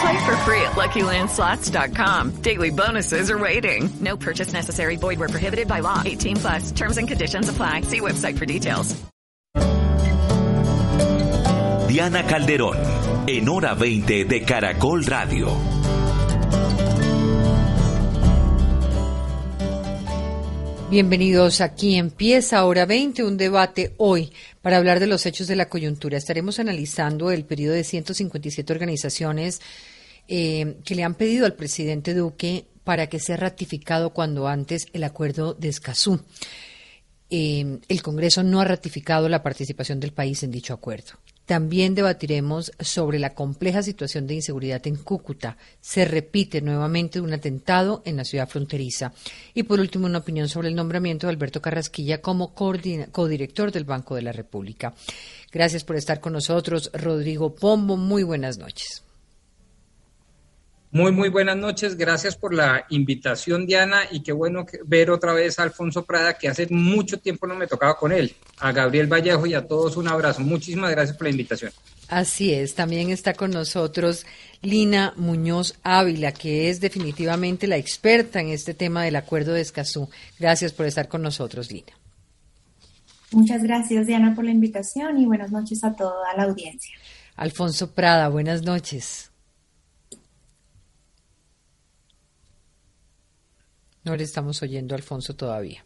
Play for free at LuckyLandSlots.com. Daily bonuses are waiting. No purchase necessary. Void where prohibited by law. 18 plus. Terms and conditions apply. See website for details. Diana Calderón, en hora 20 de Caracol Radio. Bienvenidos. Aquí empieza Hora 20, un debate hoy para hablar de los hechos de la coyuntura. Estaremos analizando el periodo de 157 organizaciones eh, que le han pedido al presidente Duque para que sea ratificado cuando antes el acuerdo de Escazú. Eh, el Congreso no ha ratificado la participación del país en dicho acuerdo. También debatiremos sobre la compleja situación de inseguridad en Cúcuta. Se repite nuevamente un atentado en la ciudad fronteriza. Y por último, una opinión sobre el nombramiento de Alberto Carrasquilla como codirector del Banco de la República. Gracias por estar con nosotros, Rodrigo Pombo. Muy buenas noches. Muy, muy buenas noches. Gracias por la invitación, Diana, y qué bueno ver otra vez a Alfonso Prada, que hace mucho tiempo no me tocaba con él. A Gabriel Vallejo y a todos un abrazo. Muchísimas gracias por la invitación. Así es. También está con nosotros Lina Muñoz Ávila, que es definitivamente la experta en este tema del acuerdo de Escazú. Gracias por estar con nosotros, Lina. Muchas gracias, Diana, por la invitación y buenas noches a toda la audiencia. Alfonso Prada, buenas noches. No le estamos oyendo a Alfonso todavía.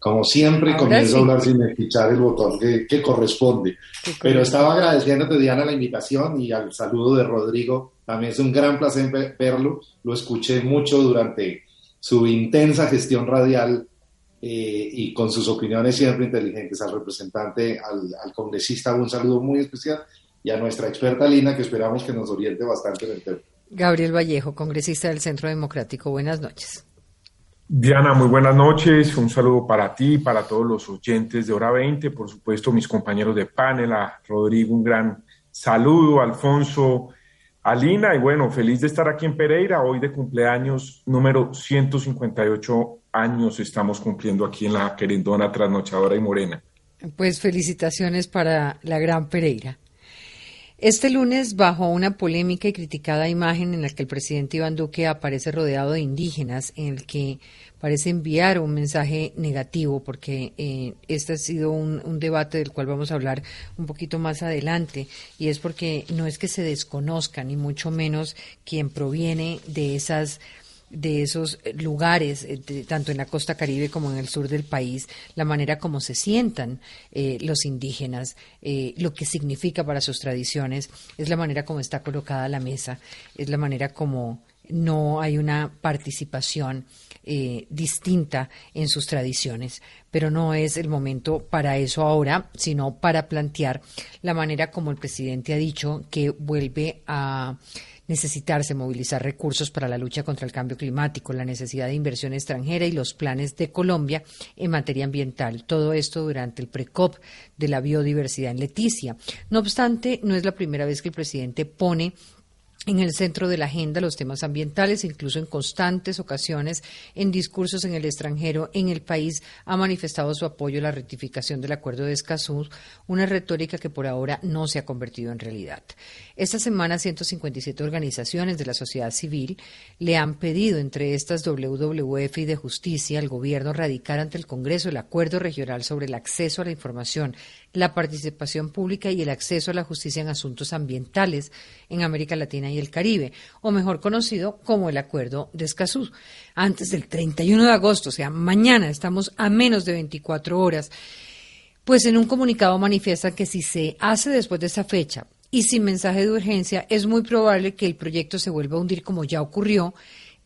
Como siempre, comienzo a hablar sin escuchar el botón que, corresponde. Pero estaba agradeciéndote, Diana, la invitación y al saludo de Rodrigo. También es un gran placer verlo. Lo escuché mucho durante su intensa gestión radial eh, y con sus opiniones siempre inteligentes. Al representante, al, al, congresista, un saludo muy especial y a nuestra experta Lina, que esperamos que nos oriente bastante en el tema. Gabriel Vallejo, congresista del Centro Democrático. Buenas noches. Diana, muy buenas noches. Un saludo para ti, para todos los oyentes de Hora 20, por supuesto, mis compañeros de panel, a Rodrigo, un gran saludo, Alfonso, Alina, y bueno, feliz de estar aquí en Pereira, hoy de cumpleaños número 158 años estamos cumpliendo aquí en la querendona trasnochadora y morena. Pues felicitaciones para la gran Pereira. Este lunes, bajo una polémica y criticada imagen en la que el presidente Iván Duque aparece rodeado de indígenas, en el que parece enviar un mensaje negativo, porque eh, este ha sido un, un, debate del cual vamos a hablar un poquito más adelante, y es porque no es que se desconozca, ni mucho menos quien proviene de esas de esos lugares, eh, tanto en la costa caribe como en el sur del país, la manera como se sientan eh, los indígenas, eh, lo que significa para sus tradiciones, es la manera como está colocada la mesa, es la manera como no hay una participación distinta en sus tradiciones, pero no es el momento para eso ahora, sino para plantear la manera como el presidente ha dicho que vuelve a necesitarse movilizar recursos para la lucha contra el cambio climático, la necesidad de inversión extranjera y los planes de Colombia en materia ambiental. Todo esto durante el PRECOP de la biodiversidad en Leticia. No obstante, no es la primera vez que el presidente pone en el centro de la agenda los temas ambientales, incluso en constantes ocasiones en discursos en el extranjero, en el país ha manifestado su apoyo a la rectificación del acuerdo de Escazú, una retórica que por ahora no se ha convertido en realidad. Esta semana 157 organizaciones de la sociedad civil le han pedido, entre estas WWF y de Justicia, al gobierno radicar ante el Congreso el acuerdo regional sobre el acceso a la información la participación pública y el acceso a la justicia en asuntos ambientales en América Latina y el Caribe, o mejor conocido como el Acuerdo de Escazú. Antes del 31 de agosto, o sea, mañana, estamos a menos de 24 horas, pues en un comunicado manifiestan que si se hace después de esa fecha y sin mensaje de urgencia, es muy probable que el proyecto se vuelva a hundir como ya ocurrió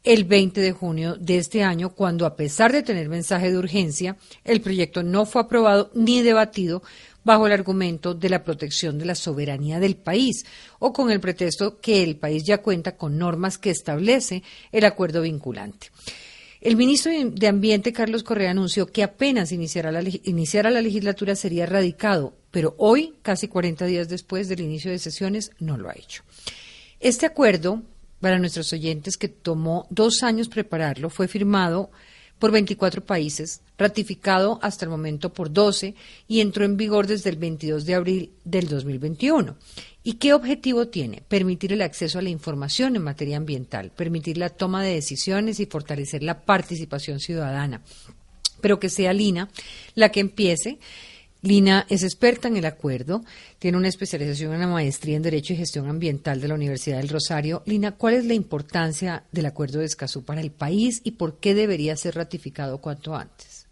el 20 de junio de este año, cuando a pesar de tener mensaje de urgencia, el proyecto no fue aprobado ni debatido bajo el argumento de la protección de la soberanía del país o con el pretexto que el país ya cuenta con normas que establece el acuerdo vinculante. El ministro de Ambiente, Carlos Correa, anunció que apenas iniciara la, iniciara la legislatura sería radicado, pero hoy, casi 40 días después del inicio de sesiones, no lo ha hecho. Este acuerdo, para nuestros oyentes, que tomó dos años prepararlo, fue firmado por 24 países, ratificado hasta el momento por 12 y entró en vigor desde el 22 de abril del 2021. ¿Y qué objetivo tiene? Permitir el acceso a la información en materia ambiental, permitir la toma de decisiones y fortalecer la participación ciudadana, pero que sea Lina la que empiece Lina es experta en el acuerdo, tiene una especialización en la maestría en Derecho y Gestión Ambiental de la Universidad del Rosario. Lina, ¿cuál es la importancia del acuerdo de Escazú para el país y por qué debería ser ratificado cuanto antes?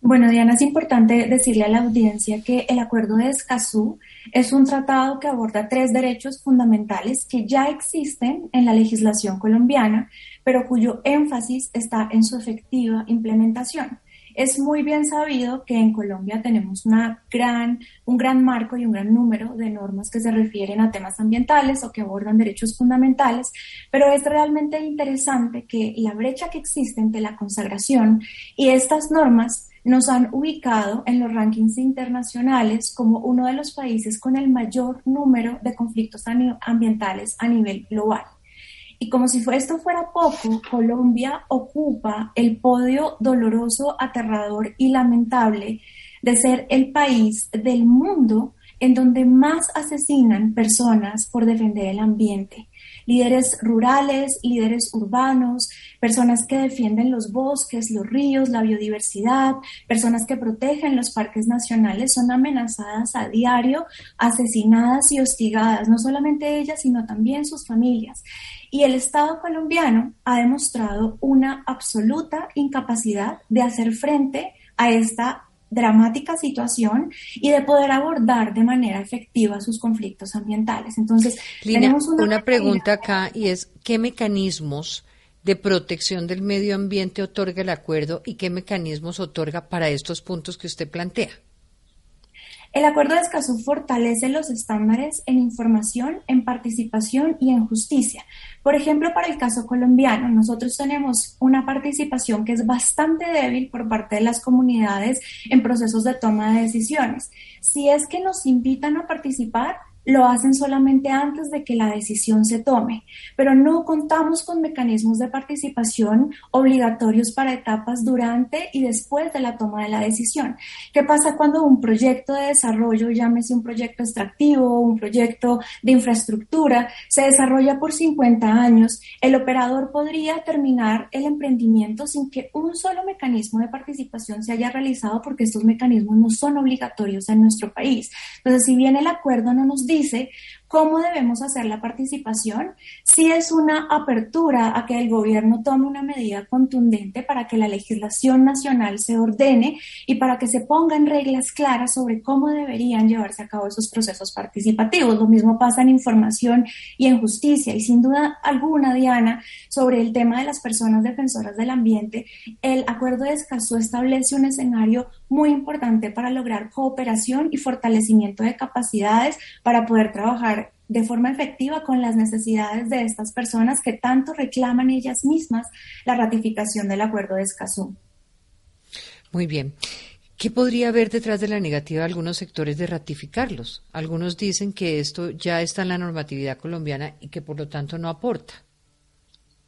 Bueno, Diana, es importante decirle a la audiencia que el acuerdo de Escazú es un tratado que aborda tres derechos fundamentales que ya existen en la legislación colombiana, pero cuyo énfasis está en su efectiva implementación. Es muy bien sabido que en Colombia tenemos una gran, un gran marco y un gran número de normas que se refieren a temas ambientales o que abordan derechos fundamentales, pero es realmente interesante que la brecha que existe entre la consagración y estas normas nos han ubicado en los rankings internacionales como uno de los países con el mayor número de conflictos ambientales a nivel global. Y como si esto fuera poco, Colombia ocupa el podio doloroso, aterrador y lamentable de ser el país del mundo en donde más asesinan personas por defender el ambiente líderes rurales, líderes urbanos, personas que defienden los bosques, los ríos, la biodiversidad, personas que protegen los parques nacionales, son amenazadas a diario, asesinadas y hostigadas, no solamente ellas, sino también sus familias. Y el Estado colombiano ha demostrado una absoluta incapacidad de hacer frente a esta dramática situación y de poder abordar de manera efectiva sus conflictos ambientales. Entonces, tenemos una, pregunta acá y es, ¿qué mecanismos de protección del medio ambiente otorga el acuerdo y qué mecanismos otorga para estos puntos que usted plantea? El Acuerdo de Escazú fortalece los estándares en información, en participación y en justicia. Por ejemplo, para el caso colombiano, nosotros tenemos una participación que es bastante débil por parte de las comunidades en procesos de toma de decisiones. Si es que nos invitan a participar, lo hacen solamente antes de que la decisión se tome, pero no contamos con mecanismos de participación obligatorios para etapas durante y después de la toma de la decisión. ¿Qué pasa cuando un proyecto de desarrollo, llámese un proyecto extractivo un proyecto de infraestructura, se desarrolla por 50 años? El operador podría terminar el emprendimiento sin que un solo mecanismo de participación se haya realizado porque estos mecanismos no son obligatorios en nuestro país. Entonces, si bien el acuerdo no nos dice dice, cómo debemos hacer la participación, si es una apertura a que el gobierno tome una medida contundente para que la legislación nacional se ordene y para que se pongan reglas claras sobre cómo deberían llevarse a cabo esos procesos participativos. Lo mismo pasa en información y en justicia. Y sin duda alguna, Diana, sobre el tema de las personas defensoras del ambiente, el acuerdo de Escazú establece un escenario muy importante para lograr cooperación y fortalecimiento de capacidades para poder trabajar de forma efectiva con las necesidades de estas personas que tanto reclaman ellas mismas la ratificación del acuerdo de Escazú. Muy bien. ¿Qué podría haber detrás de la negativa de algunos sectores de ratificarlos? Algunos dicen que esto ya está en la normatividad colombiana y que por lo tanto no aporta.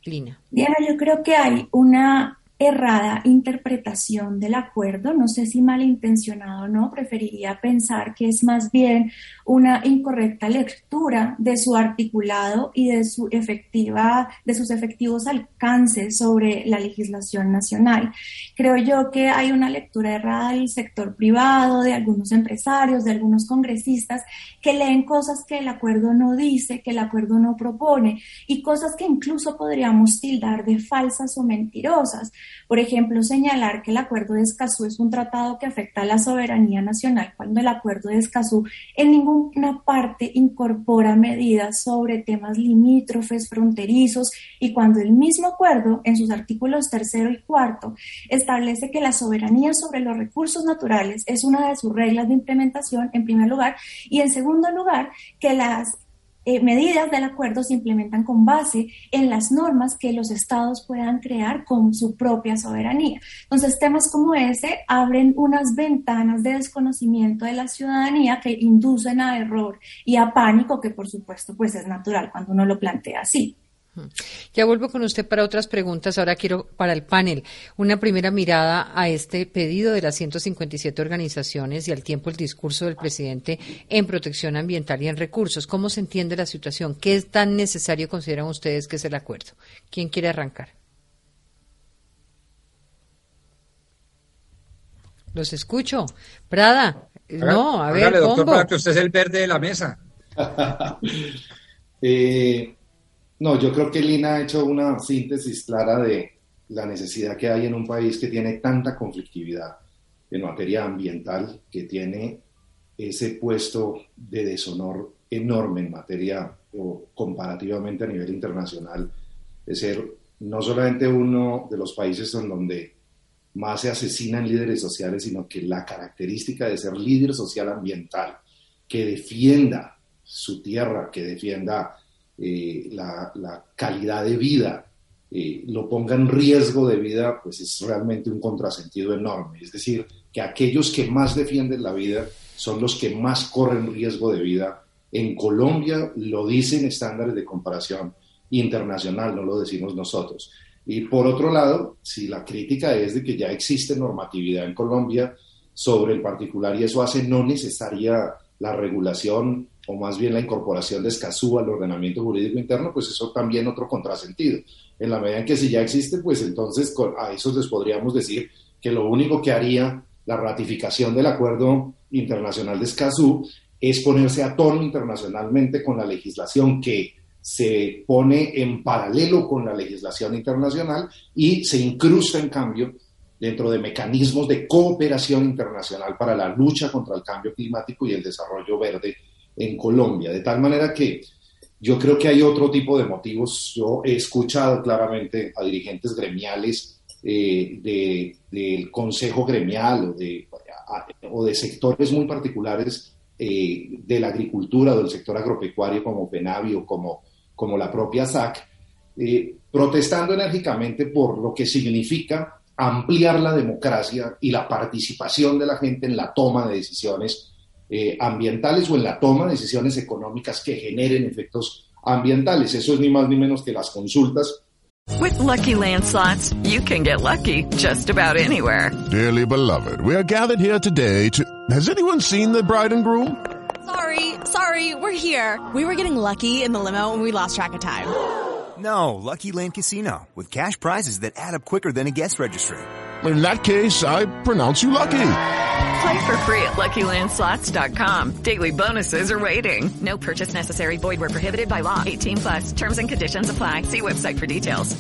Lina. Diana, yo creo que hay una errada interpretación del acuerdo, no sé si malintencionado o no, preferiría pensar que es más bien una incorrecta lectura de su articulado y de su efectiva, de sus efectivos alcances sobre la legislación nacional. Creo yo que hay una lectura errada del sector privado, de algunos empresarios, de algunos congresistas que leen cosas que el acuerdo no dice, que el acuerdo no propone y cosas que incluso podríamos tildar de falsas o mentirosas. Por ejemplo, señalar que el Acuerdo de Escazú es un tratado que afecta a la soberanía nacional cuando el Acuerdo de Escazú en ninguna parte incorpora medidas sobre temas limítrofes, fronterizos y cuando el mismo acuerdo en sus artículos tercero y cuarto establece que la soberanía sobre los recursos naturales es una de sus reglas de implementación en primer lugar y en segundo lugar que las eh, medidas del acuerdo se implementan con base en las normas que los estados puedan crear con su propia soberanía. Entonces, temas como ese abren unas ventanas de desconocimiento de la ciudadanía que inducen a error y a pánico, que por supuesto pues es natural cuando uno lo plantea así. Ya vuelvo con usted para otras preguntas. Ahora quiero para el panel una primera mirada a este pedido de las 157 organizaciones y al tiempo el discurso del presidente en protección ambiental y en recursos. ¿Cómo se entiende la situación? ¿Qué es tan necesario consideran ustedes que es el acuerdo? ¿Quién quiere arrancar? Los escucho. Prada. no, a ver, doctor, que usted es el verde de la mesa. eh, no, yo creo que Lina ha hecho una síntesis clara de la necesidad que hay en un país que tiene tanta conflictividad en materia ambiental, que tiene ese puesto de deshonor enorme en materia o comparativamente a nivel internacional, de ser no solamente uno de los países en donde más se asesinan líderes sociales, sino que la característica de ser líder social ambiental, que defienda su tierra, que defienda eh, la, calidad de vida eh, lo ponga en riesgo de vida, pues es realmente un contrasentido enorme. Es decir, que aquellos que más defienden la vida son los que más corren riesgo de vida. En Colombia lo dicen estándares de comparación internacional, no lo decimos nosotros. Y por otro lado, si la crítica es de que ya existe normatividad en Colombia sobre el particular y eso hace no necesaria la regulación o más bien la incorporación de Escazú al ordenamiento jurídico interno, pues eso también otro contrasentido. En la medida en que si ya existe, pues entonces a esos les podríamos decir que lo único que haría la ratificación del acuerdo internacional de Escazú es ponerse a tono internacionalmente con la legislación que se pone en paralelo con la legislación internacional y se incrusta en cambio dentro de mecanismos de cooperación internacional para la lucha contra el cambio climático y el desarrollo verde en Colombia. De tal manera que yo creo que hay otro tipo de motivos. Yo he escuchado claramente a dirigentes gremiales eh, del Consejo Gremial o de, o de sectores muy particulares eh, de la agricultura o del sector agropecuario como Penavio, como, como la propia SAC, eh, protestando enérgicamente por lo que significa ampliar la democracia y la participación de la gente en la toma de decisiones eh, ambientales o en la toma de decisiones económicas que generen efectos ambientales. Eso es ni más ni menos que las consultas. With lucky landslots, you can get lucky just about anywhere. Dearly beloved, we are gathered here today to. Has anyone seen the bride and groom? Sorry, sorry, we're here. We were getting lucky in the limo and we lost track of time. No, Lucky Land Casino, with cash prizes that add up quicker than a guest registry. In that case, I pronounce you lucky. Play for free at LuckyLandSlots.com. Daily bonuses are waiting. No purchase necessary. Void were prohibited by law. 18 plus. Terms and conditions apply. See website for details.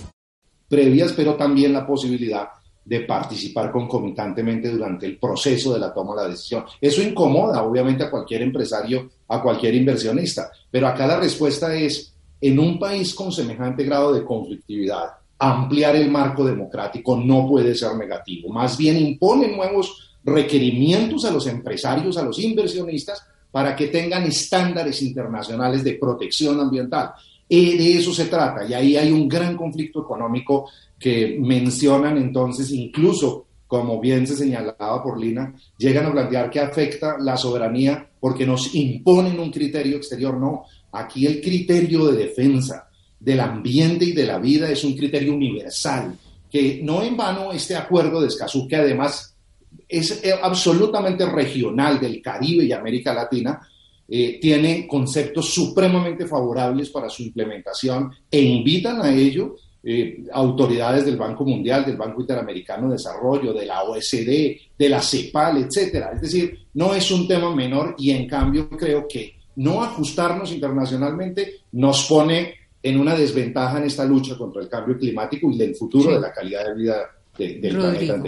Previas, pero también la posibilidad de participar concomitantemente durante el proceso de la toma de la decisión. Eso incomoda, obviamente, a cualquier empresario, a cualquier inversionista. Pero acá la respuesta es, en un país con semejante grado de conflictividad, ampliar el marco democrático no puede ser negativo. Más bien impone nuevos requerimientos a los empresarios, a los inversionistas, para que tengan estándares internacionales de protección ambiental. Y de eso se trata. Y ahí hay un gran conflicto económico que mencionan entonces, incluso, como bien se señalaba por Lina, llegan a plantear que afecta la soberanía porque nos imponen un criterio exterior. No, aquí el criterio de defensa del ambiente y de la vida es un criterio universal, que no en vano este acuerdo de Escazú, que además es eh, absolutamente regional del Caribe y América Latina, eh, tiene conceptos supremamente favorables para su implementación e invitan a ello eh, autoridades del Banco Mundial, del Banco Interamericano de Desarrollo, de la OSD, de la CEPAL, etcétera. Es decir, no es un tema menor y en cambio creo que no ajustarnos internacionalmente nos pone en una desventaja en esta lucha contra el cambio climático y del futuro de la calidad de vida del planeta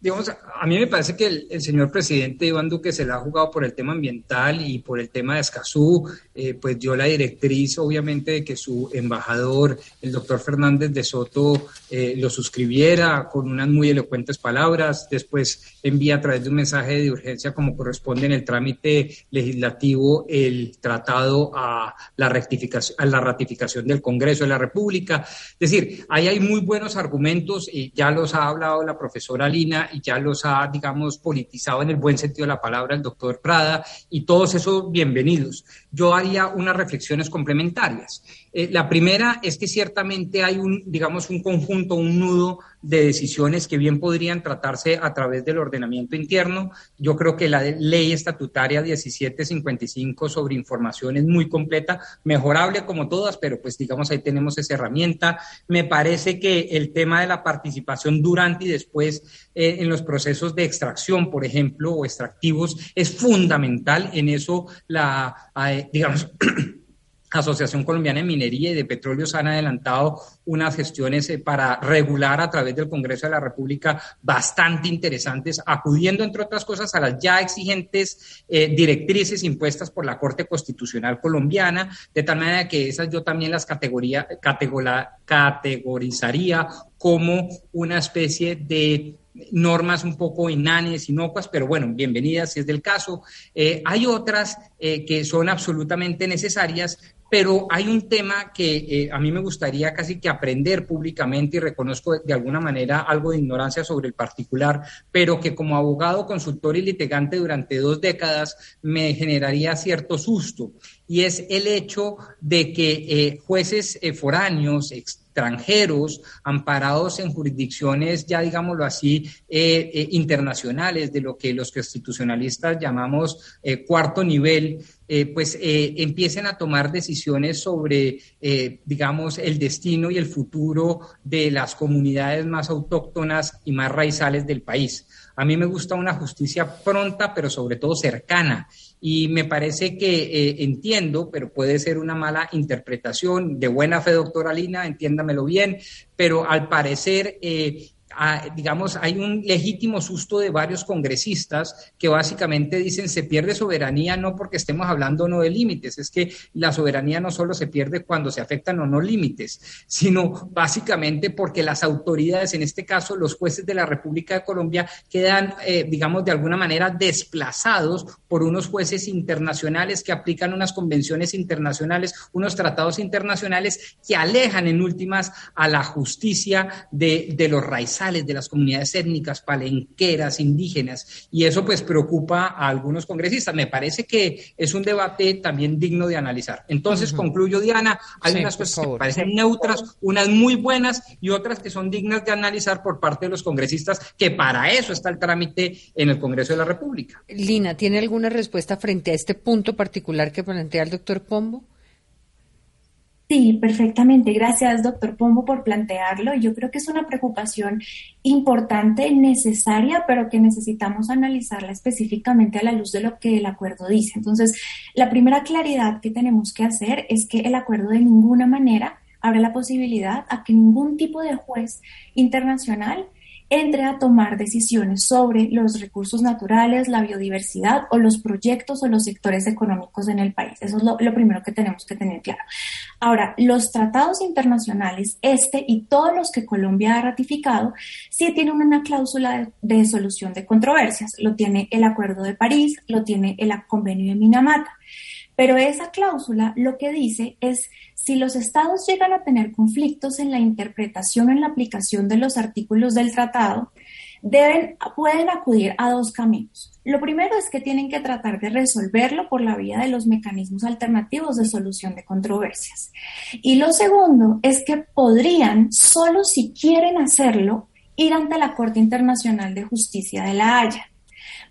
digamos, a mí me parece que el, señor presidente Iván Duque se la ha jugado por el tema ambiental y por el tema de Escazú, eh, pues dio la directriz, obviamente, de que su embajador, el doctor Fernández de Soto, eh, lo suscribiera con unas muy elocuentes palabras, después envía a través de un mensaje de urgencia, como corresponde en el trámite legislativo, el tratado a la, rectificación, a la ratificación del Congreso de la República. Es decir, ahí hay muy buenos argumentos y ya los ha hablado la profesora Lina y ya los ha, digamos, politizado en el buen sentido de la palabra el doctor Prada y todos esos bienvenidos. Yo haría unas reflexiones complementarias. Eh, la primera es que ciertamente hay un, digamos, un conjunto, un nudo de decisiones que bien podrían tratarse a través del ordenamiento interno. Yo creo que la ley estatutaria 1755 sobre información es muy completa, mejorable como todas, pero pues digamos ahí tenemos esa herramienta. Me parece que el tema de la participación durante y después eh, en los procesos de extracción, por ejemplo, o extractivos, es fundamental. En eso la, eh, digamos, Asociación Colombiana de Minería y de Petróleos han adelantado unas gestiones eh, para regular a través del Congreso de la República bastante interesantes, acudiendo, entre otras cosas, a las ya exigentes eh, directrices impuestas por la Corte Constitucional colombiana, de tal manera que esas yo también las categoría, categorizaría como una especie de normas un poco inanes, inocuas, pero bueno, bienvenidas si es del caso. Eh, hay otras que son absolutamente necesarias, pero hay un tema que eh, a mí me gustaría casi que aprender públicamente y reconozco de, alguna manera algo de ignorancia sobre el particular, pero que como abogado, consultor y litigante durante dos décadas me generaría cierto susto, y es el hecho de que eh, jueces eh, foráneos, extranjeros, amparados en jurisdicciones ya digámoslo así, internacionales, de lo que los constitucionalistas llamamos cuarto nivel, eh, pues eh, empiecen a tomar decisiones sobre, eh, digamos, el destino y el futuro de las comunidades más autóctonas y más raizales del país. A mí me gusta una justicia pronta, pero sobre todo cercana. Y me parece que entiendo, pero puede ser una mala interpretación de buena fe, doctora Lina, entiéndamelo bien, pero al parecer digamos, hay un legítimo susto de varios congresistas que básicamente dicen se pierde soberanía no porque estemos hablando no de límites, es que la soberanía no solo se pierde cuando se afectan o no límites, sino básicamente porque las autoridades, en este caso los jueces de la República de Colombia, quedan, eh, digamos, de alguna manera desplazados por unos jueces internacionales que aplican unas convenciones internacionales, unos tratados internacionales que alejan en últimas a la justicia de, de los raíces de las comunidades étnicas, palenqueras, indígenas, y eso pues preocupa a algunos congresistas. Me parece que es un debate también digno de analizar. Entonces, concluyo, Diana, hay unas cosas que parecen neutras, unas muy buenas y otras que son dignas de analizar por parte de los congresistas, que para eso está el trámite en el Congreso de la República. Lina, ¿tiene alguna respuesta frente a este punto particular que plantea el doctor Pombo? Sí, perfectamente. Gracias, doctor Pombo, por plantearlo. Yo creo que es una preocupación importante, necesaria, pero que necesitamos analizarla específicamente a la luz de lo que el acuerdo dice. Entonces, la primera claridad que tenemos que hacer es que el acuerdo de ninguna manera abre la posibilidad a que ningún tipo de juez internacional entre a tomar decisiones sobre los recursos naturales, la biodiversidad o los proyectos o los sectores económicos en el país. Eso es lo, primero que tenemos que tener claro. Ahora, los tratados internacionales, este y todos los que Colombia ha ratificado, sí tienen una cláusula de, de solución de controversias. Lo tiene el Acuerdo de París, lo tiene el Convenio de Minamata. Pero esa cláusula lo que dice es si los estados llegan a tener conflictos en la interpretación o en la aplicación de los artículos del tratado, pueden acudir a dos caminos. Lo primero es que tienen que tratar de resolverlo por la vía de los mecanismos alternativos de solución de controversias. Y lo segundo es que podrían, solo si quieren hacerlo, ir ante la Corte Internacional de Justicia de la Haya.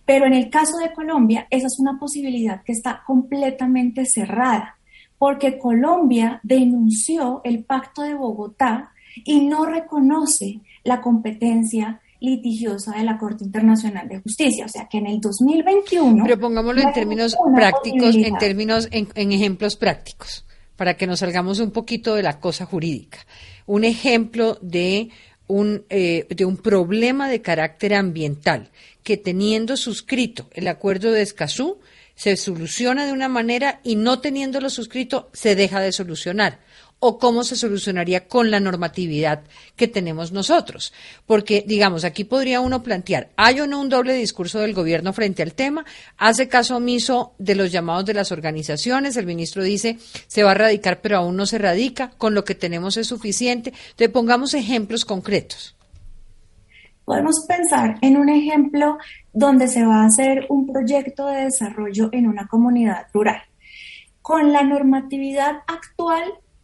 Pero en el caso de Colombia, esa es una posibilidad que está completamente cerrada porque Colombia denunció el Pacto de Bogotá y no reconoce la competencia litigiosa de la Corte Internacional de Justicia. O sea que en el 2021... Pero pongámoslo en términos prácticos, en términos, en, ejemplos prácticos, para que nos salgamos un poquito de la cosa jurídica. Un ejemplo de un, eh, de un problema de carácter ambiental que teniendo suscrito el acuerdo de Escazú se soluciona de una manera y no teniéndolo suscrito se deja de solucionar o cómo se solucionaría con la normatividad que tenemos nosotros. Porque, digamos, aquí podría uno plantear, ¿hay o no un doble discurso del gobierno frente al tema? ¿Hace caso omiso de los llamados de las organizaciones? El ministro dice, se va a radicar, pero aún no se radica, con lo que tenemos es suficiente. Entonces, pongamos ejemplos concretos. Podemos pensar en un ejemplo donde se va a hacer un proyecto de desarrollo en una comunidad rural. Con la normatividad actual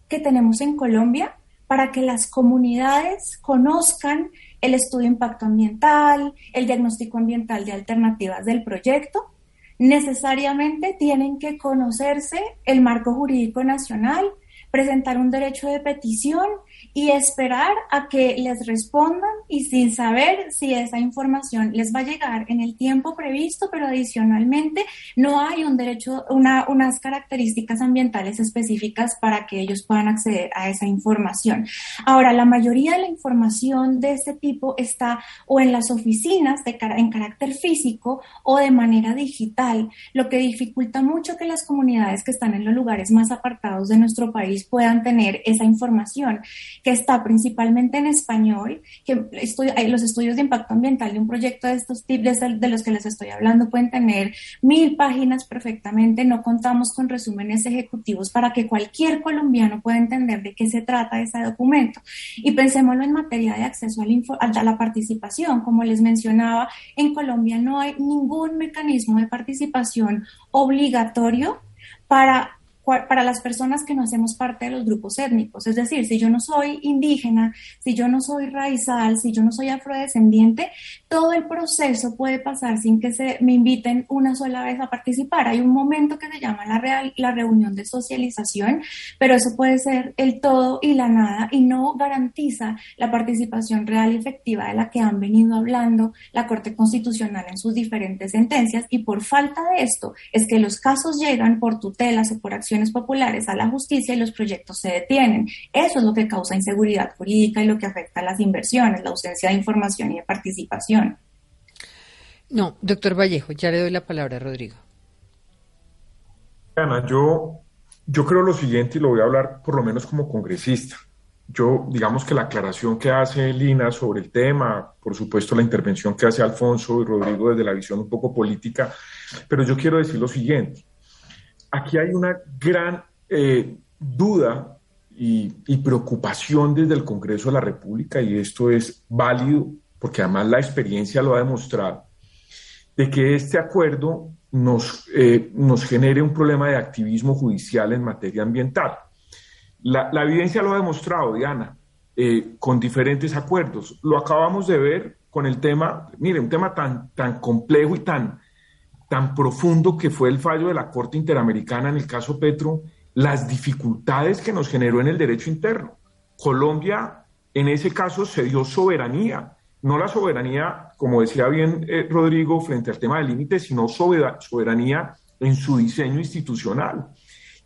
que tenemos en Colombia para que las comunidades conozcan el estudio de impacto ambiental, el diagnóstico ambiental de alternativas del proyecto. Necesariamente tienen que conocerse el marco jurídico nacional, presentar un derecho de petición y esperar a que les respondan y sin saber si esa información les va a llegar en el tiempo previsto, pero adicionalmente no hay un derecho, una, unas características ambientales específicas para que ellos puedan acceder a esa información. Ahora, la mayoría de la información de este tipo está o en las oficinas en carácter físico o de manera digital, lo que dificulta mucho que las comunidades que están en los lugares más apartados de nuestro país puedan tener esa información que está principalmente en español, que los estudios de impacto ambiental de un proyecto de estos tipos, de los que les estoy hablando, pueden tener mil páginas perfectamente. No contamos con resúmenes ejecutivos para que cualquier colombiano pueda entender de qué se trata ese documento. Y pensémoslo en materia de acceso a la, a la participación. Como les mencionaba, en Colombia no hay ningún mecanismo de participación obligatorio para para las personas que no hacemos parte de los grupos étnicos. Es decir, si yo no soy indígena, si yo no soy raizal, si yo no soy afrodescendiente, todo el proceso puede pasar sin que se me inviten una sola vez a participar. Hay un momento que se llama la, real, la reunión de socialización, pero eso puede ser el todo y la nada y no garantiza la participación real y efectiva de la que han venido hablando la Corte Constitucional en sus diferentes sentencias y por falta de esto es que los casos llegan por tutelas o por populares a la justicia y los proyectos se detienen. Eso es lo que causa inseguridad jurídica y lo que afecta a las inversiones, la ausencia de información y de participación. No, doctor Vallejo, ya le doy la palabra a Rodrigo. Ana, yo, yo creo lo siguiente y lo voy a hablar por lo menos como congresista. Yo, digamos que la aclaración que hace Lina sobre el tema, por supuesto la intervención que hace Alfonso y Rodrigo desde la visión un poco política, pero yo quiero decir lo siguiente aquí hay una gran eh, duda y, preocupación desde el Congreso de la República, y esto es válido porque además la experiencia lo ha demostrado, de que este acuerdo nos, eh, nos genere un problema de activismo judicial en materia ambiental. La, evidencia lo ha demostrado, Diana, eh, con diferentes acuerdos. Lo acabamos de ver con el tema, mire, un tema tan, tan complejo y tan, tan profundo que fue el fallo de la Corte Interamericana en el caso Petro, las dificultades que nos generó en el derecho interno. Colombia, en ese caso, se dio soberanía, no la soberanía, como decía bien eh, Rodrigo, frente al tema del límite, sino soberanía en su diseño institucional.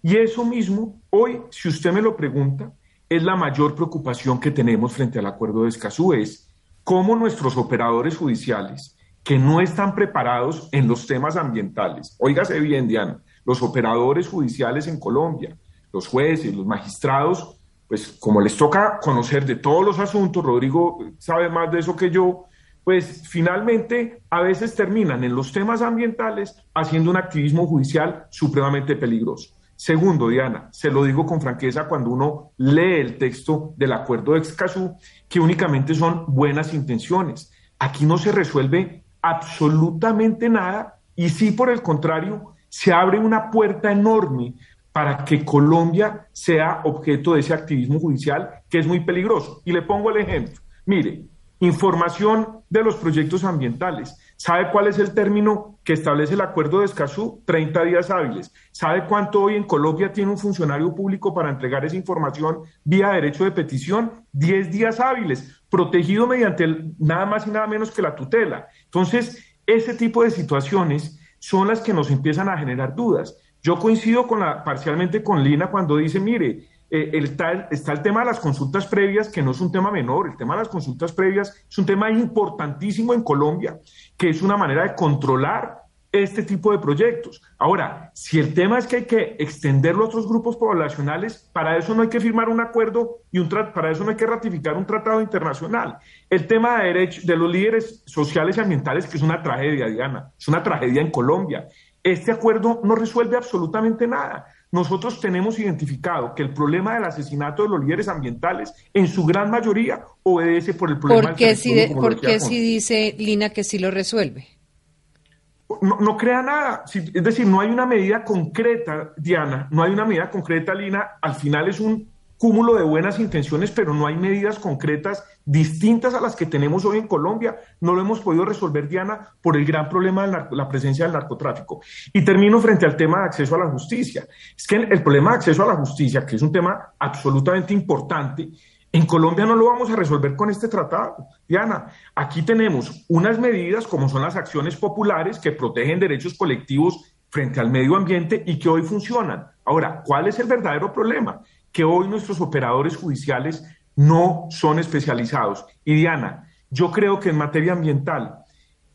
Y eso mismo, hoy, si usted me lo pregunta, es la mayor preocupación que tenemos frente al acuerdo de Escazú, es cómo nuestros operadores judiciales, que no están preparados en los temas ambientales. Óigase bien, Diana, los operadores judiciales en Colombia, los jueces, los magistrados, pues como les toca conocer de todos los asuntos, Rodrigo sabe más de eso que yo, pues finalmente a veces terminan en los temas ambientales haciendo un activismo judicial supremamente peligroso. Segundo, Diana, se lo digo con franqueza cuando uno lee el texto del acuerdo de Excasú, que únicamente son buenas intenciones. Aquí no se resuelve absolutamente nada y si por el contrario se abre una puerta enorme para que Colombia sea objeto de ese activismo judicial que es muy peligroso. Y le pongo el ejemplo. Mire, información de los proyectos ambientales. ¿Sabe cuál es el término que establece el acuerdo de Escazú? 30 días hábiles. ¿Sabe cuánto hoy en Colombia tiene un funcionario público para entregar esa información vía derecho de petición? 10 días hábiles, protegido mediante nada más y nada menos que la tutela. Entonces, ese tipo de situaciones son las que nos empiezan a generar dudas. Yo coincido con la, parcialmente con Lina cuando dice, mire, eh, está el tema de las consultas previas, que no es un tema menor. El tema de las consultas previas es un tema importantísimo en Colombia, que es una manera de controlar este tipo de proyectos. Ahora, si el tema es que hay que extenderlo a otros grupos poblacionales, para eso no hay que firmar un acuerdo y un para eso no hay que ratificar un tratado internacional. El tema de derechos de los líderes sociales y ambientales, que es una tragedia, Diana, es una tragedia en Colombia. Este acuerdo no resuelve absolutamente nada. Nosotros tenemos identificado que el problema del asesinato de los líderes ambientales, en su gran mayoría, obedece por el problema. ¿Por qué, si, ¿por qué si dice Lina que sí lo resuelve? No, crea nada. Es decir, no hay una medida concreta, Diana, no hay una medida concreta, Lina. Al final es un cúmulo de buenas intenciones, pero no hay medidas concretas distintas a las que tenemos hoy en Colombia. No lo hemos podido resolver, Diana, por el gran problema de la presencia del narcotráfico. Y termino frente al tema de acceso a la justicia. Es que el problema de acceso a la justicia, que es un tema absolutamente importante, en Colombia no lo vamos a resolver con este tratado. Diana, aquí tenemos unas medidas como son las acciones populares que protegen derechos colectivos frente al medio ambiente y que hoy funcionan. Ahora, ¿cuál es el verdadero problema? Que hoy nuestros operadores judiciales no son especializados. Y Diana, yo creo que en materia ambiental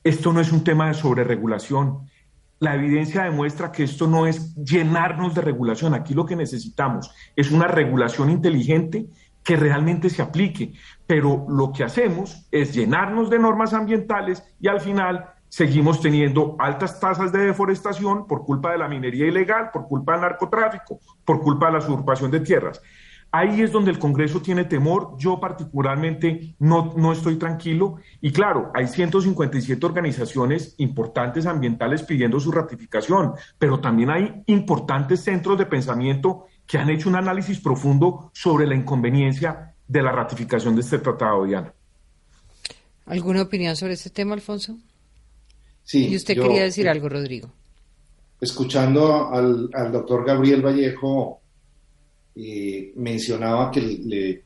esto no es un tema de sobreregulación. La evidencia demuestra que esto no es llenarnos de regulación. Aquí lo que necesitamos es una regulación inteligente que realmente se aplique. Pero lo que hacemos es llenarnos de normas ambientales y al final seguimos teniendo altas tasas de deforestación por culpa de la minería ilegal, por culpa del narcotráfico, por culpa de la usurpación de tierras. Ahí es donde el Congreso tiene temor. Yo particularmente no, no estoy tranquilo. Y claro, hay 157 organizaciones importantes ambientales pidiendo su ratificación, pero también hay importantes centros de pensamiento que han hecho un análisis profundo sobre la inconveniencia de la ratificación de este tratado, Diana. ¿Alguna opinión sobre este tema, Alfonso? Sí. Y usted quería decir algo, Rodrigo. Escuchando al, doctor Gabriel Vallejo, eh, mencionaba que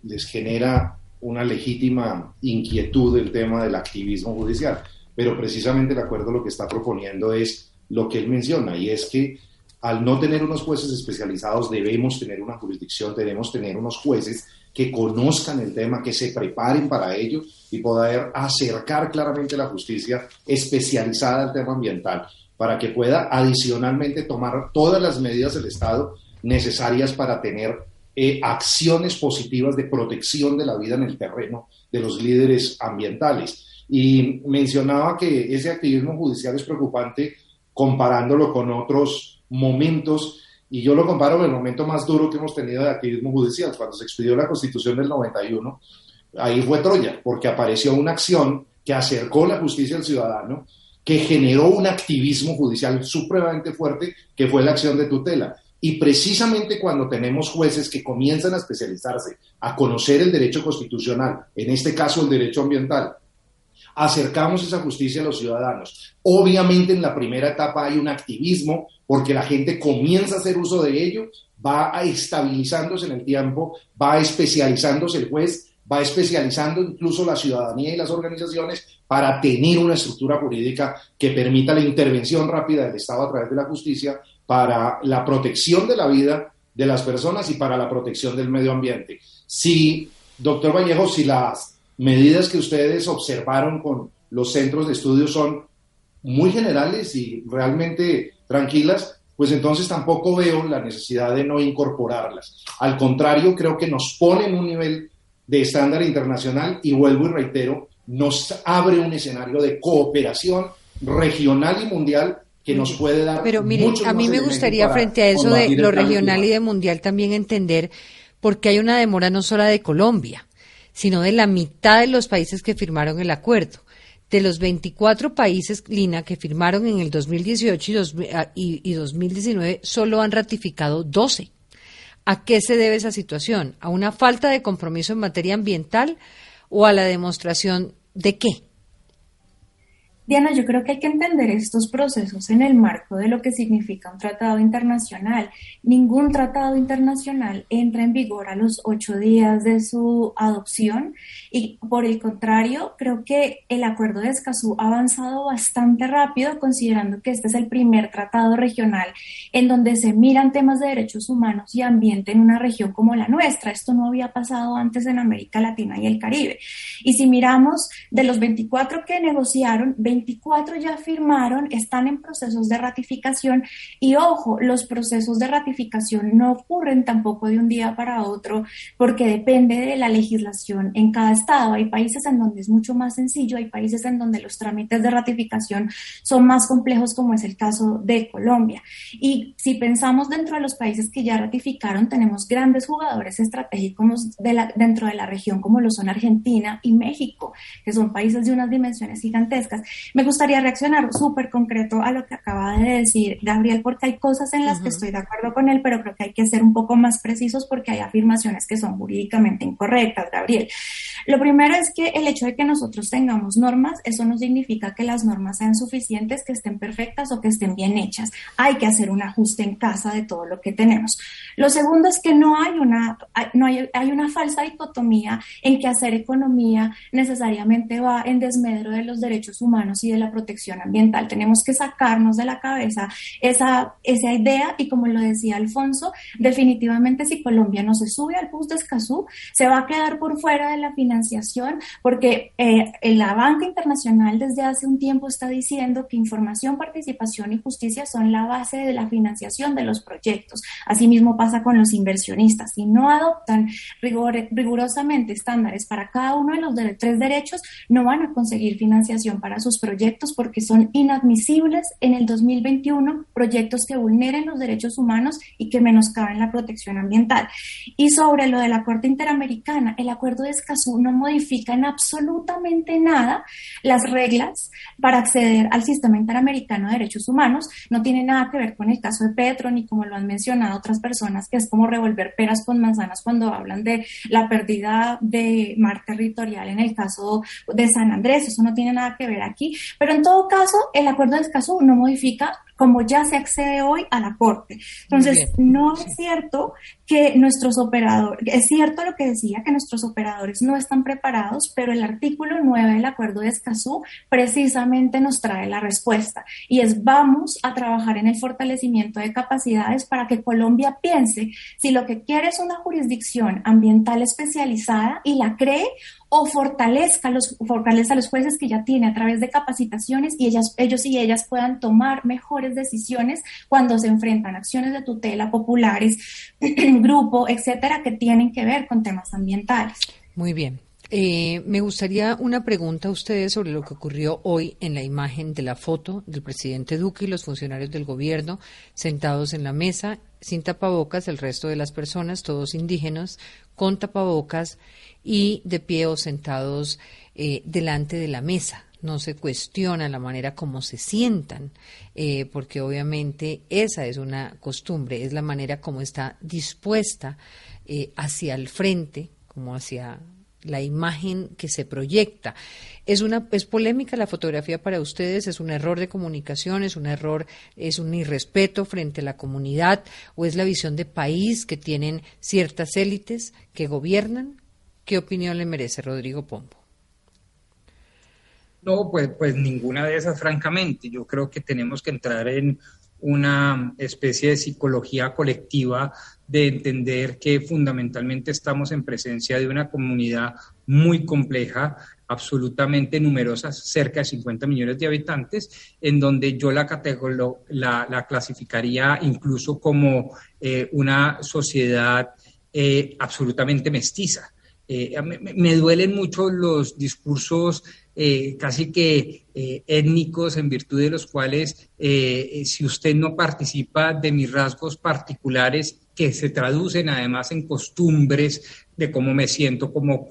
les genera una legítima inquietud el tema del activismo judicial, pero precisamente de acuerdo lo que está proponiendo es lo que él menciona, y es que al no tener unos jueces especializados, debemos tener una jurisdicción, debemos tener unos jueces que conozcan el tema, que se preparen para ello y poder acercar claramente la justicia especializada al tema ambiental, para que pueda adicionalmente tomar todas las medidas del Estado necesarias para tener eh, acciones positivas de protección de la vida en el terreno de los líderes ambientales. Y mencionaba que ese activismo judicial es preocupante comparándolo con otros momentos, y yo lo comparo con el momento más duro que hemos tenido de activismo judicial, cuando se expidió la Constitución del 91, ahí fue Troya, porque apareció una acción que acercó la justicia al ciudadano, que generó un activismo judicial supremamente fuerte, que fue la acción de tutela. Y precisamente cuando tenemos jueces que comienzan a especializarse, a conocer el derecho constitucional, en este caso el derecho ambiental, acercamos esa justicia a los ciudadanos. Obviamente en la primera etapa hay un activismo porque la gente comienza a hacer uso de ello, va a estabilizándose en el tiempo, va especializándose el juez, va especializando incluso la ciudadanía y las organizaciones para tener una estructura jurídica que permita la intervención rápida del Estado a través de la justicia para la protección de la vida de las personas y para la protección del medio ambiente. Si, doctor Vallejo, si las medidas que ustedes observaron con los centros de estudio son muy generales y realmente tranquilas, pues entonces tampoco veo la necesidad de no incorporarlas. Al contrario, creo que nos pone en un nivel de estándar internacional y vuelvo y reitero, nos abre un escenario de cooperación regional y mundial que nos puede dar. Pero mire, a mí me gustaría frente a eso de lo regional y de mundial también entender por qué hay una demora no solo de Colombia, sino de la mitad de los países que firmaron el acuerdo de los 24 países, Lina, que firmaron en el 2018 y, 2019, ah, solo han ratificado 12. ¿A qué se debe esa situación? ¿A una falta de compromiso en materia ambiental o a la demostración de qué? Diana, yo creo que hay que entender estos procesos en el marco de lo que significa un tratado internacional. Ningún tratado internacional entra en vigor a los ocho días de su adopción y por el contrario, creo que el acuerdo de Escazú ha avanzado bastante rápido considerando que este es el primer tratado regional en donde se miran temas de derechos humanos y ambiente en una región como la nuestra. Esto no había pasado antes en América Latina y el Caribe. Y si miramos de los 24 que negociaron, 24 ya firmaron, están en procesos de ratificación y ojo, los procesos de ratificación no ocurren tampoco de un día para otro porque depende de la legislación en cada estado. Hay países en donde es mucho más sencillo, hay países en donde los trámites de ratificación son más complejos como es el caso de Colombia. Y si pensamos dentro de los países que ya ratificaron, tenemos grandes jugadores estratégicos dentro de la región como lo son Argentina y México, que son países de unas dimensiones gigantescas. Me gustaría reaccionar súper concreto a lo que acaba de decir Gabriel, porque hay cosas en las que estoy de acuerdo con él, pero creo que hay que ser un poco más precisos porque hay afirmaciones que son jurídicamente incorrectas, Gabriel. Lo primero es que el hecho de que nosotros tengamos normas, eso no significa que las normas sean suficientes, que estén perfectas o que estén bien hechas. Hay que hacer un ajuste en casa de todo lo que tenemos. Lo segundo es que no hay una, no hay, hay una falsa dicotomía en que hacer economía necesariamente va en desmedro de los derechos humanos y de la protección ambiental. Tenemos que sacarnos de la cabeza esa, esa idea y como lo decía Alfonso, definitivamente si Colombia no se sube al bus de Escazú, se va a quedar por fuera de la financiación porque eh, la banca internacional desde hace un tiempo está diciendo que información, participación y justicia son la base de la financiación de los proyectos. Asimismo pasa con los inversionistas. Si no adoptan rigurosamente estándares para cada uno de los tres derechos, no van a conseguir financiación para sus proyectos porque son inadmisibles en el 2021 proyectos que vulneren los derechos humanos y que menoscaben la protección ambiental. Y sobre lo de la Corte Interamericana, el acuerdo de Escazú no modifica en absolutamente nada las reglas para acceder al sistema interamericano de derechos humanos. No tiene nada que ver con el caso de Petro ni como lo han mencionado otras personas, que es como revolver peras con manzanas cuando hablan de la pérdida de mar territorial en el caso de San Andrés. Eso no tiene nada que ver aquí. Pero en todo caso, el acuerdo de Escazú no modifica como ya se accede hoy a la Corte. Entonces, no es cierto que nuestros operadores, es cierto lo que decía, que nuestros operadores no están preparados, pero el artículo 9 del acuerdo de Escazú precisamente nos trae la respuesta. Y es vamos a trabajar en el fortalecimiento de capacidades para que Colombia piense si lo que quiere es una jurisdicción ambiental especializada y la cree o fortalezca los, fortalezca a los jueces que ya tiene a través de capacitaciones y ellas, ellos y ellas puedan tomar mejores decisiones cuando se enfrentan a acciones de tutela populares, grupo, etcétera, que tienen que ver con temas ambientales. Muy bien. Eh, me gustaría una pregunta a ustedes sobre lo que ocurrió hoy en la imagen de la foto del presidente Duque y los funcionarios del gobierno sentados en la mesa, sin tapabocas, el resto de las personas, todos indígenas, con tapabocas y de pie o sentados eh, delante de la mesa. No se cuestiona la manera como se sientan, eh, porque obviamente esa es una costumbre, es la manera como está dispuesta eh, hacia el frente, como hacia la imagen que se proyecta. Es una es polémica la fotografía para ustedes, es un error de comunicación, es un error, es un irrespeto frente a la comunidad o es la visión de país que tienen ciertas élites que gobiernan. ¿Qué opinión le merece Rodrigo Pombo? No, pues, pues ninguna de esas, francamente. Yo creo que tenemos que entrar en una especie de psicología colectiva de entender que fundamentalmente estamos en presencia de una comunidad muy compleja, absolutamente numerosa, cerca de 50 millones de habitantes, en donde yo la, la, la clasificaría incluso como eh, una sociedad eh, absolutamente mestiza. Eh, me, duelen mucho los discursos eh, casi que eh, étnicos en virtud de los cuales si usted no participa de mis rasgos particulares que se traducen además en costumbres de cómo me siento, cómo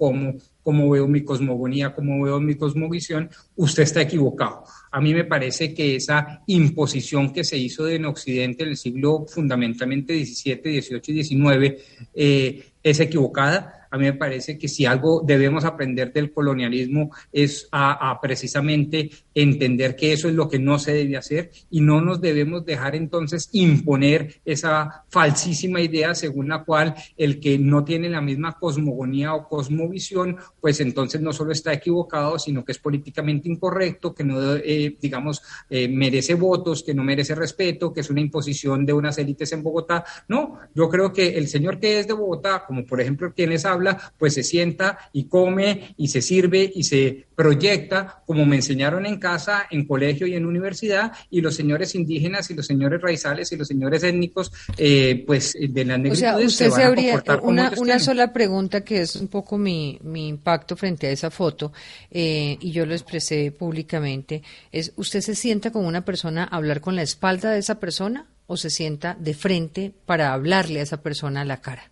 como, veo mi cosmogonía, cómo veo mi cosmovisión, usted está equivocado. A mí me parece que esa imposición que se hizo en Occidente en el siglo fundamentalmente XVII, XVIII y XIX es equivocada A mí me parece que si algo debemos aprender del colonialismo es a, precisamente entender que eso es lo que no se debe hacer y no nos debemos dejar entonces imponer esa falsísima idea según la cual el que no tiene la misma cosmogonía o cosmovisión, pues entonces no solo está equivocado, sino que es políticamente incorrecto, que no, eh, digamos, eh, merece votos, que no merece respeto, que es una imposición de unas élites en Bogotá. No, yo creo que el señor que es de Bogotá, como por ejemplo quienes habla, pues se sienta y come y se sirve y se proyecta como me enseñaron en casa, en colegio y en universidad, y los señores indígenas y los señores raizales y los señores étnicos, eh, pues de la O sea, usted se, habría una, una sola pregunta que es un poco mi, mi impacto frente a esa foto, eh, y yo lo expresé públicamente, es, ¿usted se sienta con una persona a hablar con la espalda de esa persona o se sienta de frente para hablarle a esa persona a la cara?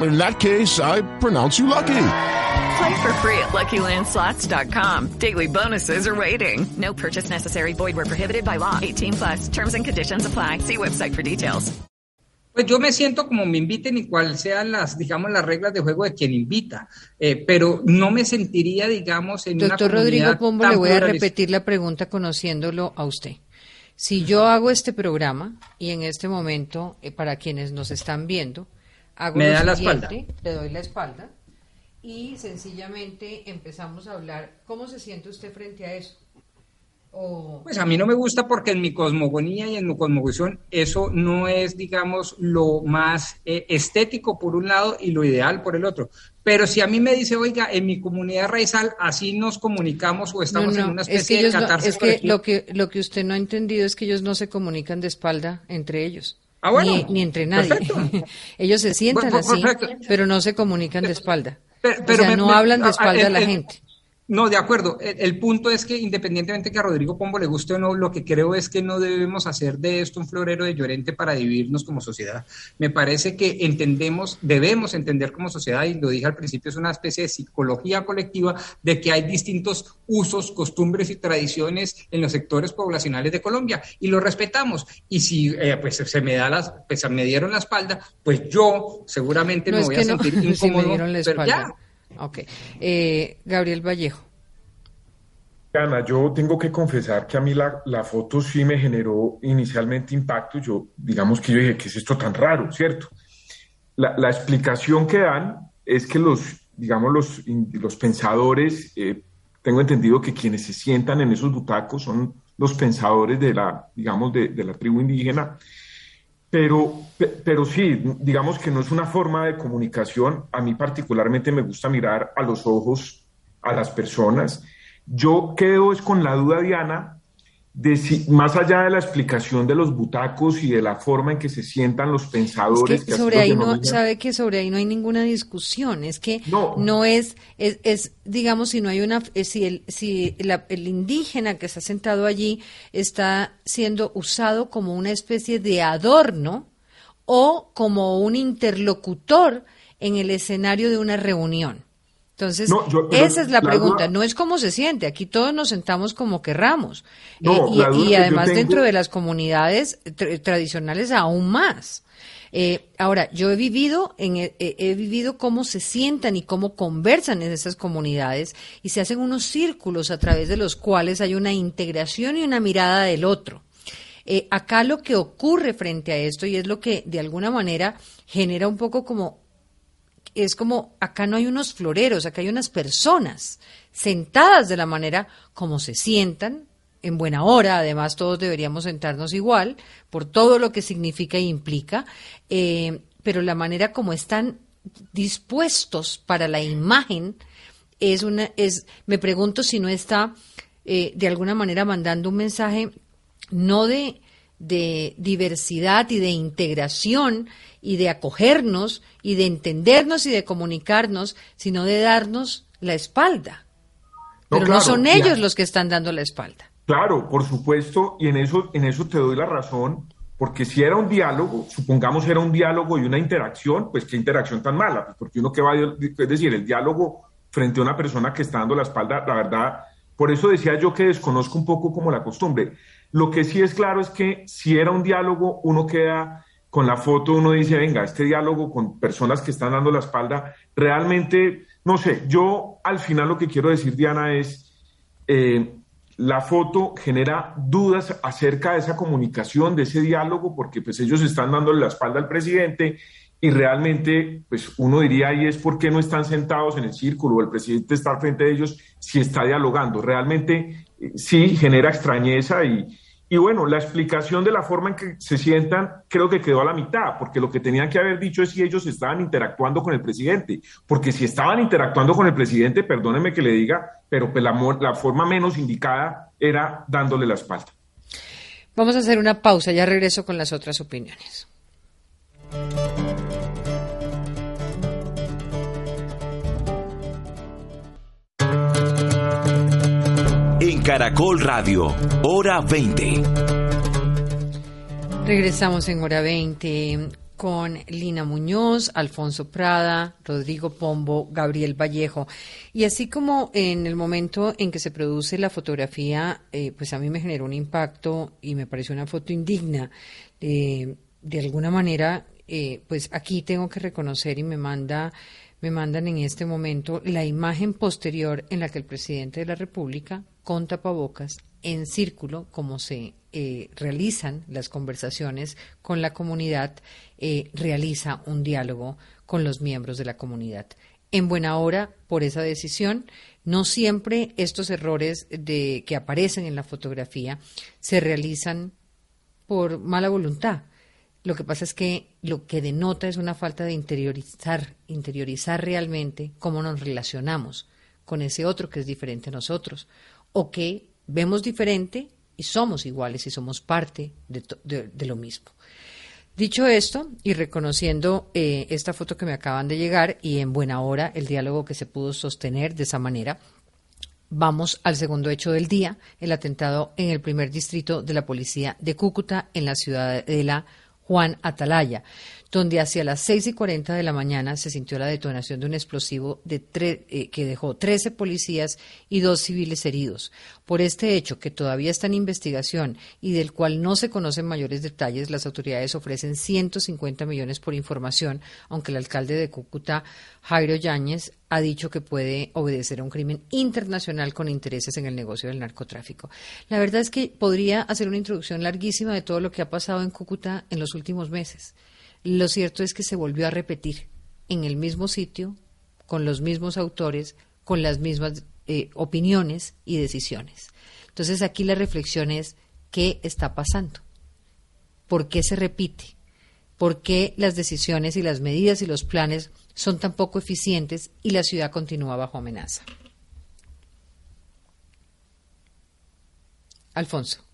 In that case, I pronounce you lucky. Play for free at LuckyLandSlots.com. Daily bonuses are waiting. No purchase necessary. Void where prohibited by law. 18 plus. Terms and conditions apply. See website for details. Pues yo me siento como me inviten y cuáles sean las, digamos, las reglas de juego de quien invita, eh, pero no me sentiría, digamos, en Doctor una Rodrigo Pombo, le voy a repetir la pregunta conociéndolo a usted. Si yo hago este programa y en este momento, eh, para quienes nos están viendo, hago me da la espalda. le doy la espalda y sencillamente empezamos a hablar. ¿Cómo se siente usted frente a eso? O... Pues a mí no me gusta porque en mi cosmogonía y en mi cosmovisión eso no es, digamos, lo más eh, estético por un lado y lo ideal por el otro. Pero si a mí me dice, oiga, en mi comunidad raizal así nos comunicamos o estamos No, no, en una es que especie de no- catarsis es que lo que lo que usted no ha entendido es que ellos no se comunican de espalda entre ellos. Ah, bueno. ni, ni entre nadie. Perfecto. ellos se sientan Bueno, así, perfecto. pero no se comunican de espalda. Pero- o sea, me- no me- hablan de a- a- espalda a la el- el- gente. No, de acuerdo. El, el punto es que independientemente que a Rodrigo Pombo le guste o no, lo que creo es que no debemos hacer de esto un florero de Llorente para dividirnos como sociedad. Me parece que entendemos, debemos entender como sociedad, y lo dije al principio, es una especie de psicología colectiva de que hay distintos usos, costumbres y tradiciones en los sectores poblacionales de Colombia y lo respetamos. Y si eh, pues se me da las, pues me dieron la espalda, pues yo seguramente No me voy a no, sentir si me incómodo. dieron la pero ya. Ok. Eh, Gabriel Vallejo. Ana, yo tengo que confesar que a mí la, la foto sí me generó inicialmente impacto. Yo, digamos que yo dije, ¿qué es esto tan raro, cierto? La, la explicación que dan es que los, digamos, los, los pensadores, eh, tengo entendido que quienes se sientan en esos butacos son los pensadores de la, digamos, de, de la tribu indígena. Pero, pe- pero sí, digamos que no es una forma de comunicación. A mí particularmente me gusta mirar a los ojos a las personas. Yo quedo es con la duda, Diana, de si, más allá de la explicación de los butacos y de la forma en que se sientan los Es pensadores, que sobre ahí no, sabe que sobre ahí no hay ninguna discusión. Es que No. no, es, es, es, digamos, si no hay una, eh, si el, si la- el indígena que está sentado allí está siendo usado como una especie de adorno o como un interlocutor en el escenario de una reunión. Entonces, No, yo- pero esa es la la pregunta. duda- No es cómo se siente. Aquí todos nos sentamos como querramos. No, Eh, y, además tengo- dentro de las comunidades tra- tradicionales aún más. Eh, ahora, yo he vivido, en, he, he vivido cómo se sientan y cómo conversan en esas comunidades y se hacen unos círculos a través de los cuales hay una integración y una mirada del otro. Eh, acá lo que ocurre frente a esto y es lo que de alguna manera genera un poco como es como acá no hay unos floreros, acá hay unas personas sentadas de la manera como se sientan en buena hora, además todos deberíamos sentarnos igual por todo lo que significa e implica, eh, pero la manera como están dispuestos para la imagen es una, es, me pregunto si no está eh, de alguna manera mandando un mensaje no de, de diversidad y de integración y de acogernos y de entendernos y de comunicarnos, sino de darnos la espalda. Pero no son ellos los que están dando la espalda. Claro, por supuesto, y en eso, en eso te doy la razón, porque si era un diálogo, supongamos era un diálogo y una interacción, pues qué interacción tan mala, pues, porque uno que va, a, es decir, el diálogo frente a una persona que está dando la espalda, la verdad, por eso decía yo que desconozco un poco como la costumbre. Lo que sí es claro es que si era un diálogo, uno queda con la foto, uno dice, venga, este diálogo con personas que están dando la espalda, realmente, no sé, yo al final lo que quiero decir, Diana, es, eh, la foto genera dudas acerca de esa comunicación, de ese diálogo, porque pues ellos están dándole la espalda al presidente y realmente pues uno diría ahí es por qué no están sentados en el círculo o el presidente está frente de ellos si está dialogando. Realmente eh, sí genera extrañeza y, y bueno, la explicación de la forma en que se sientan creo que quedó a la mitad, porque lo que tenían que haber dicho es si ellos estaban interactuando con el presidente, porque si estaban interactuando con el presidente, perdóneme que le diga, pero pues la forma menos indicada era dándole la espalda. Vamos a hacer una pausa, ya regreso con las otras opiniones. Caracol Radio, hora 20. Regresamos en hora 20 con Lina Muñoz, Alfonso Prada, Rodrigo Pombo, Gabriel Vallejo. Y así como en el momento en que se produce la fotografía, eh, pues a mí me generó un impacto y me pareció una foto indigna. Eh, de alguna manera, eh, pues aquí tengo que reconocer y me manda me mandan en este momento la imagen posterior en la que el presidente de la República, con tapabocas, en círculo, como se eh, realizan las conversaciones con la comunidad, eh, realiza un diálogo con los miembros de la comunidad. En buena hora por esa decisión, no siempre estos errores de, que aparecen en la fotografía se realizan por mala voluntad lo que pasa es que lo que denota es una falta de interiorizar, interiorizar realmente cómo nos relacionamos con ese otro que es diferente a nosotros, o que vemos diferente y somos iguales y somos parte de, lo mismo. Dicho esto, y reconociendo eh, esta foto que me acaban de llegar y en buena hora el diálogo que se pudo sostener de esa manera, vamos al segundo hecho del día, el atentado en el primer distrito de la policía de Cúcuta en la ciudad de la Juan Atalaya, donde hacia las seis y cuarenta de la mañana se sintió la detonación de un explosivo de eh, que dejó 13 policías y dos civiles heridos. Por este hecho, que todavía está en investigación y del cual no se conocen mayores detalles, las autoridades ofrecen 150 millones por información, aunque el alcalde de Cúcuta, Jairo Yáñez, ha dicho que puede obedecer a un crimen internacional con intereses en el negocio del narcotráfico. La verdad es que podría hacer una introducción larguísima de todo lo que ha pasado en Cúcuta en los últimos meses. Lo cierto es que se volvió a repetir en el mismo sitio, con los mismos autores, con las mismas eh, opiniones y decisiones. Entonces aquí la reflexión es, ¿qué está pasando? ¿Por qué se repite? ¿Por qué las decisiones y las medidas y los planes son tan poco eficientes y la ciudad continúa bajo amenaza? Alfonso.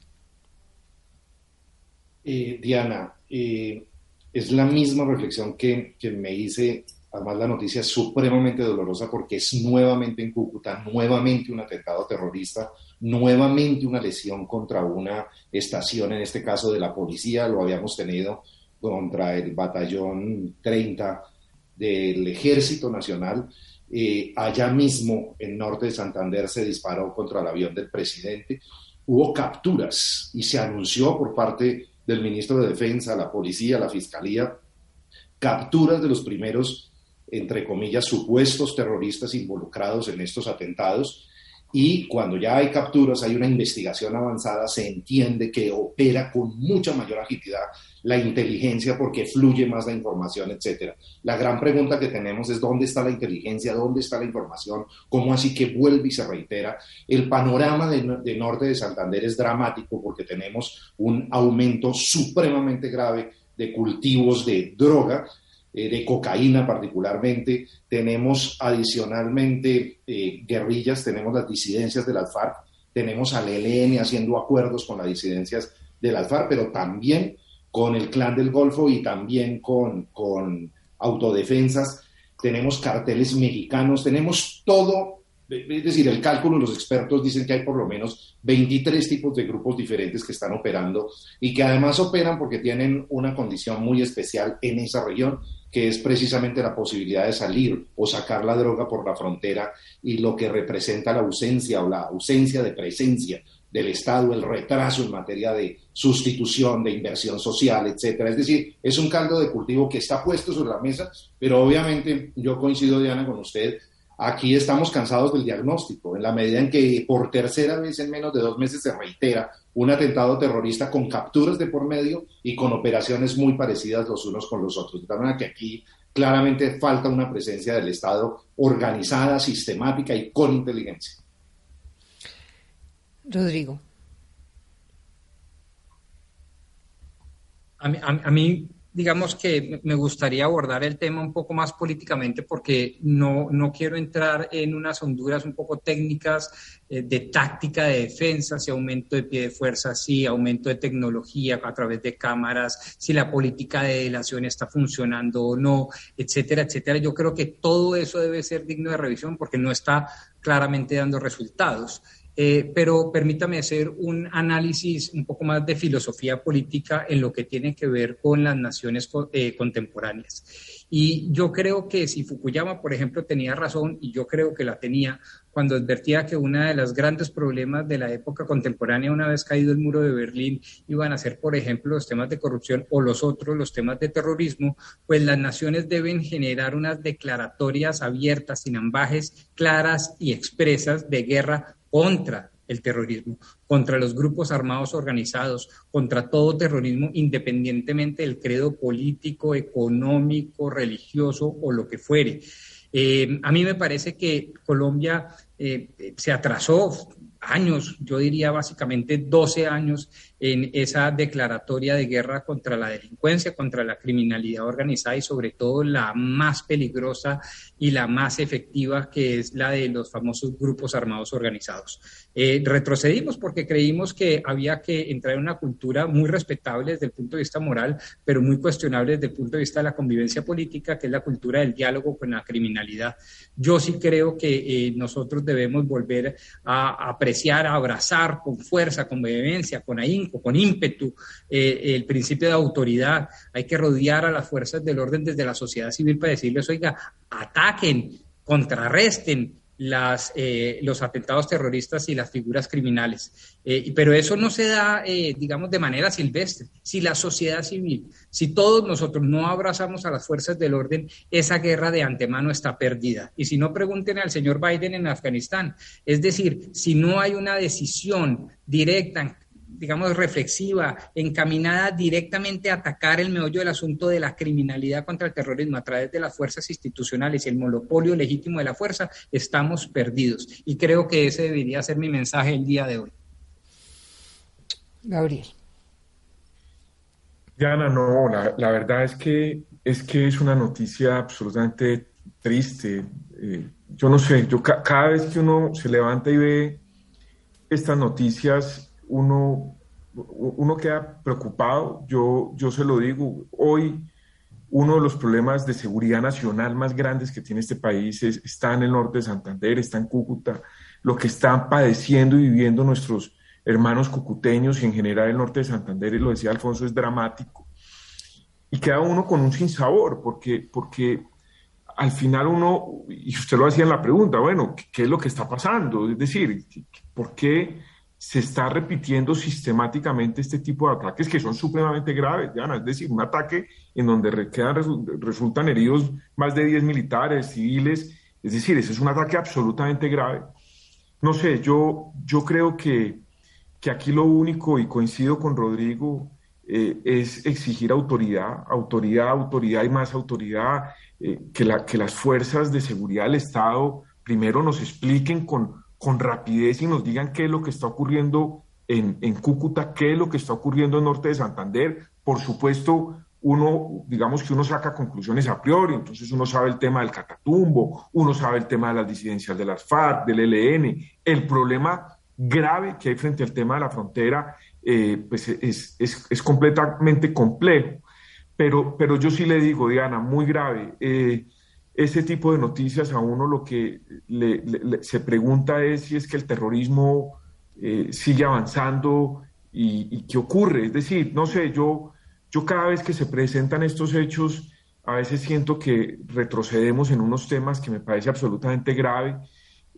Eh, Diana, eh, es la misma reflexión que, que me hice Además, la noticia es supremamente dolorosa porque es nuevamente en Cúcuta, nuevamente un atentado terrorista, nuevamente una lesión contra una estación, en este caso de la policía, lo habíamos tenido contra el batallón 30 del Ejército Nacional. Eh, allá mismo, en norte de Santander, se disparó contra el avión del presidente. Hubo capturas y se anunció por parte del ministro de Defensa, la policía, la fiscalía, capturas de los primeros entre comillas, supuestos terroristas involucrados en estos atentados. Y cuando ya hay capturas, hay una investigación avanzada, se entiende que opera con mucha mayor agilidad la inteligencia porque fluye más la información, etcétera. La gran pregunta que tenemos es dónde está la inteligencia, dónde está la información, cómo así que vuelve y se reitera. El panorama de, norte de Santander es dramático porque tenemos un aumento supremamente grave de cultivos de droga eh, de cocaína particularmente. Tenemos adicionalmente eh, guerrillas, tenemos las disidencias de las FARC, tenemos al ELN haciendo acuerdos con las disidencias de las FARC, pero también con el clan del Golfo y también con, con autodefensas. Tenemos carteles mexicanos, tenemos todo es decir, el cálculo, los expertos dicen que hay por lo menos 23 tipos de grupos diferentes que están operando y que además operan porque tienen una condición muy especial en esa región que es precisamente la posibilidad de salir o sacar la droga por la frontera y lo que representa la ausencia o la ausencia de presencia del Estado, el retraso en materia de sustitución, de inversión social, etcétera. Es decir, es un caldo de cultivo que está puesto sobre la mesa, pero obviamente yo coincido, Diana, con usted Aquí estamos cansados del diagnóstico, en la medida en que por tercera vez en menos de dos meses se reitera un atentado terrorista con capturas de por medio y con operaciones muy parecidas los unos con los otros. De tal manera que aquí claramente falta una presencia del Estado organizada, sistemática y con inteligencia. Rodrigo. A mí, a mí digamos que me gustaría abordar el tema un poco más políticamente porque no, no quiero entrar en unas honduras un poco técnicas eh, de táctica de defensa, si aumento de pie de fuerza, si aumento de tecnología a través de cámaras, si la política de delación está funcionando o no, etcétera, etcétera. Yo creo que todo eso debe ser digno de revisión porque no está claramente dando resultados. Eh, pero permítame hacer un análisis un poco más de filosofía política en lo que tiene que ver con las naciones eh, contemporáneas. Y yo creo que si Fukuyama, por ejemplo, tenía razón, y yo creo que la tenía, cuando advertía que uno de los grandes problemas de la época contemporánea, una vez caído el muro de Berlín, iban a ser, por ejemplo, los temas de corrupción o los otros, los temas de terrorismo, pues las naciones deben generar unas declaratorias abiertas, sin ambajes, claras y expresas de guerra contra el terrorismo, contra los grupos armados organizados, contra todo terrorismo, independientemente del credo político, económico, religioso o lo que fuere. Eh, a mí me parece que Colombia eh, se atrasó años, yo diría básicamente 12 años en esa declaratoria de guerra contra la delincuencia, contra la criminalidad organizada y sobre todo la más peligrosa y la más efectiva que es la de los famosos grupos armados organizados. Eh, retrocedimos porque creímos que había que entrar en una cultura muy respetable desde el punto de vista moral, pero muy cuestionable desde el punto de vista de la convivencia política, que es la cultura del diálogo con la criminalidad. Yo sí creo que eh, nosotros debemos volver a apreciar, a abrazar con fuerza, con vehemencia, con ahínco, con ímpetu eh, el principio de autoridad. Hay que rodear a las fuerzas del orden desde la sociedad civil para decirles, oiga, ataquen, contrarresten, las, eh, los atentados terroristas y las figuras criminales. Eh, pero eso no se da, digamos, de manera silvestre. Si la sociedad civil, si todos nosotros no abrazamos a las fuerzas del orden, esa guerra de antemano está perdida. Y si no, pregunten al señor Biden en Afganistán. Es decir, si no hay una decisión directa, digamos, reflexiva, encaminada directamente a atacar el meollo del asunto de la criminalidad contra el terrorismo a través de las fuerzas institucionales y el monopolio legítimo de la fuerza, estamos perdidos. Y creo que ese debería ser mi mensaje el día de hoy. Gabriel. Diana, no, la, verdad es que, es que es una noticia absolutamente triste. Eh, yo no sé, yo cada vez que uno se levanta y ve estas noticias, uno, uno queda preocupado. Yo, yo se lo digo, hoy uno de los problemas de seguridad nacional más grandes que tiene este país está en el norte de Santander, está en Cúcuta. Lo que están padeciendo y viviendo nuestros hermanos cucuteños y en general el norte de Santander, y lo decía Alfonso, es dramático. Y queda uno con un sinsabor, porque, porque al final uno, y usted lo hacía en la pregunta, bueno, ¿qué es lo que está pasando? Es decir, ¿por qué se está repitiendo sistemáticamente este tipo de ataques que son supremamente graves, Diana. Es decir, un ataque en donde quedan, resultan heridos más de 10 militares, civiles. Es decir, ese es un ataque absolutamente grave. no sé, yo, yo creo que, que aquí lo único, y coincido con Rodrigo, eh, es exigir autoridad, autoridad, autoridad y más autoridad, eh, que, la, que las fuerzas de seguridad del Estado primero nos expliquen con, con rapidez y nos digan qué es lo que está ocurriendo en, en Cúcuta, qué es lo que está ocurriendo en Norte de Santander. Por supuesto, uno, digamos que uno saca conclusiones a priori, entonces uno sabe el tema del catatumbo, uno sabe el tema de las disidencias de las FARC, del ELN, el problema grave que hay frente al tema de la frontera, eh, pues es, es, es, completamente complejo. Pero, pero yo sí le digo, Diana, muy grave. Eh, ese tipo de noticias a uno lo que le, se pregunta es si es que el terrorismo eh, sigue avanzando y, y, qué ocurre. Es decir, no sé, yo yo cada vez que se presentan estos hechos, a veces siento que retrocedemos en unos temas que me parece absolutamente grave,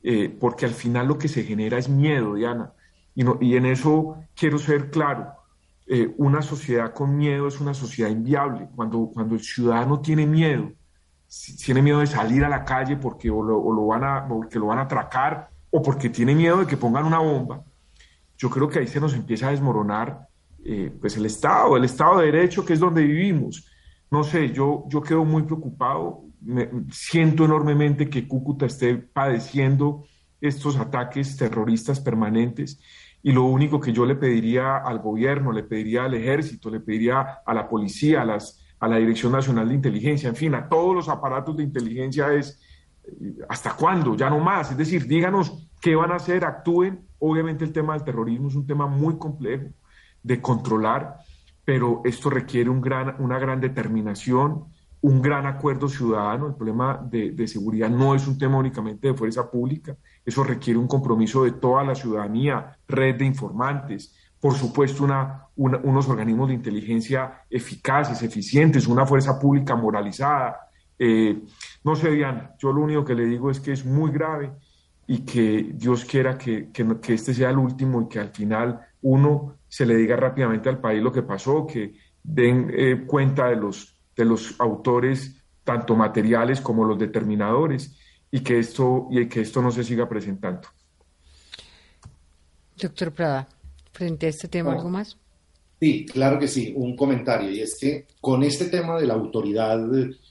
eh, porque al final lo que se genera es miedo, Diana. Y, y en eso quiero ser claro. Eh, una sociedad con miedo es una sociedad inviable. Cuando, cuando el ciudadano tiene miedo, tiene miedo de salir a la calle porque o lo, van a, porque lo van a atracar o porque tiene miedo de que pongan una bomba, yo creo que ahí se nos empieza a desmoronar eh, pues el Estado, el Estado de Derecho, que es donde vivimos. No sé, yo, yo quedo muy preocupado, siento enormemente que Cúcuta esté padeciendo estos ataques terroristas permanentes y lo único que yo le pediría al gobierno, le pediría al ejército, le pediría a la policía, a, las, a la Dirección Nacional de Inteligencia, en fin, a todos los aparatos de inteligencia es, eh, ¿hasta cuándo? Ya no más. Es decir, díganos qué van a hacer, actúen. Obviamente el tema del terrorismo es un tema muy complejo de controlar, pero esto requiere gran, una gran determinación, un gran acuerdo ciudadano. El problema de, seguridad no es un tema únicamente de fuerza pública, eso requiere un compromiso de toda la ciudadanía, red de informantes, por supuesto una, unos organismos de inteligencia eficaces, eficientes, una fuerza pública moralizada. Eh, no sé, Diana, yo lo único que le digo es que es muy grave y que Dios quiera que, este sea el último y que al final uno se le diga rápidamente al país lo que pasó, que den eh, cuenta de los, de los autores, tanto materiales como los determinadores, y que esto, y que esto no se siga presentando. Doctor Prada, frente a este tema, ¿algo más? Sí, claro que sí, un comentario, y es que con este tema de la autoridad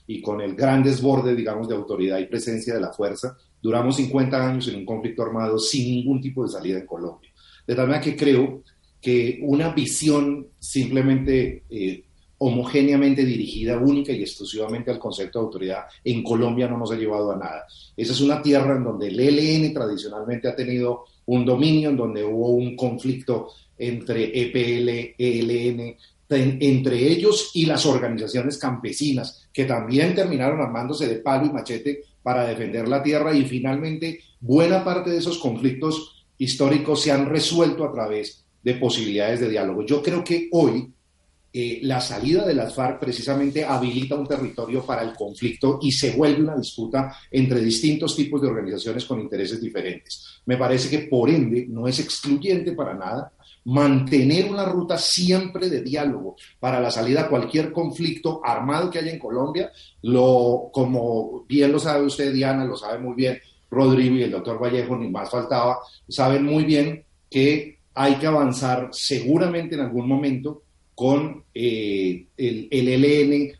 y con el gran desborde, digamos, de autoridad y presencia de la fuerza, duramos 50 años en un conflicto armado sin ningún tipo de salida en Colombia. De tal manera que creo que una visión simplemente eh, homogéneamente dirigida única y exclusivamente al concepto de autoridad en Colombia no nos ha llevado a nada. Esa es una tierra en donde el ELN tradicionalmente ha tenido un dominio, en donde hubo un conflicto entre EPL, ELN, entre ellos y las organizaciones campesinas, que también terminaron armándose de palo y machete para defender la tierra y finalmente buena parte de esos conflictos históricos se han resuelto a través de posibilidades de diálogo. Yo creo que hoy eh, la salida de las FARC precisamente habilita un territorio para el conflicto y se vuelve una disputa entre distintos tipos de organizaciones con intereses diferentes. Me parece que por ende no es excluyente para nada mantener una ruta siempre de diálogo para la salida a cualquier conflicto armado que haya en Colombia. Lo, como bien lo sabe usted, Diana, lo sabe muy bien Rodrigo y el doctor Vallejo, ni más faltaba, saben muy bien que hay que avanzar seguramente en algún momento con eh, el, el, ELN.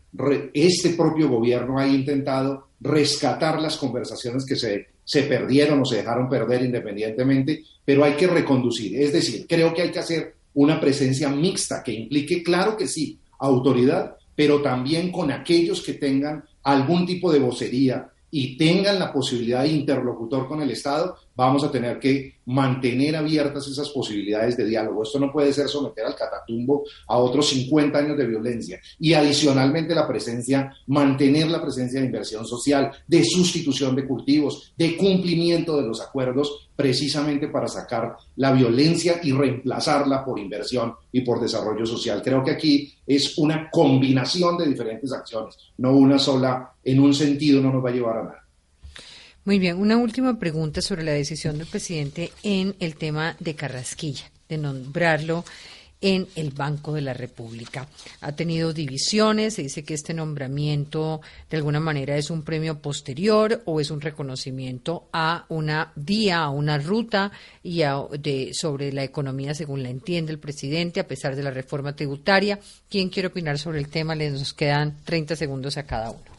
Este propio gobierno ha intentado rescatar las conversaciones que se, se perdieron o se dejaron perder independientemente, pero hay que reconducir. Es decir, creo que hay que hacer una presencia mixta que implique, claro que sí, autoridad, pero también con aquellos que tengan algún tipo de vocería y tengan la posibilidad de interlocutor con el Estado, vamos a tener que mantener abiertas esas posibilidades de diálogo. Esto no puede ser someter al catatumbo a otros 50 años de violencia. Y adicionalmente la presencia, mantener la presencia de inversión social, de sustitución de cultivos, de cumplimiento de los acuerdos, precisamente para sacar la violencia y reemplazarla por inversión y por desarrollo social. Creo que aquí es una combinación de diferentes acciones, no una sola, en un sentido no nos va a llevar a nada. Muy bien, una última pregunta sobre la decisión del presidente en el tema de Carrasquilla, de nombrarlo en el Banco de la República. Ha tenido divisiones, se dice que este nombramiento de alguna manera es un premio posterior o es un reconocimiento a una vía, a una ruta y de, sobre la economía según la entiende el presidente, a pesar de la reforma tributaria. ¿Quién quiere opinar sobre el tema? Les nos quedan 30 segundos a cada uno.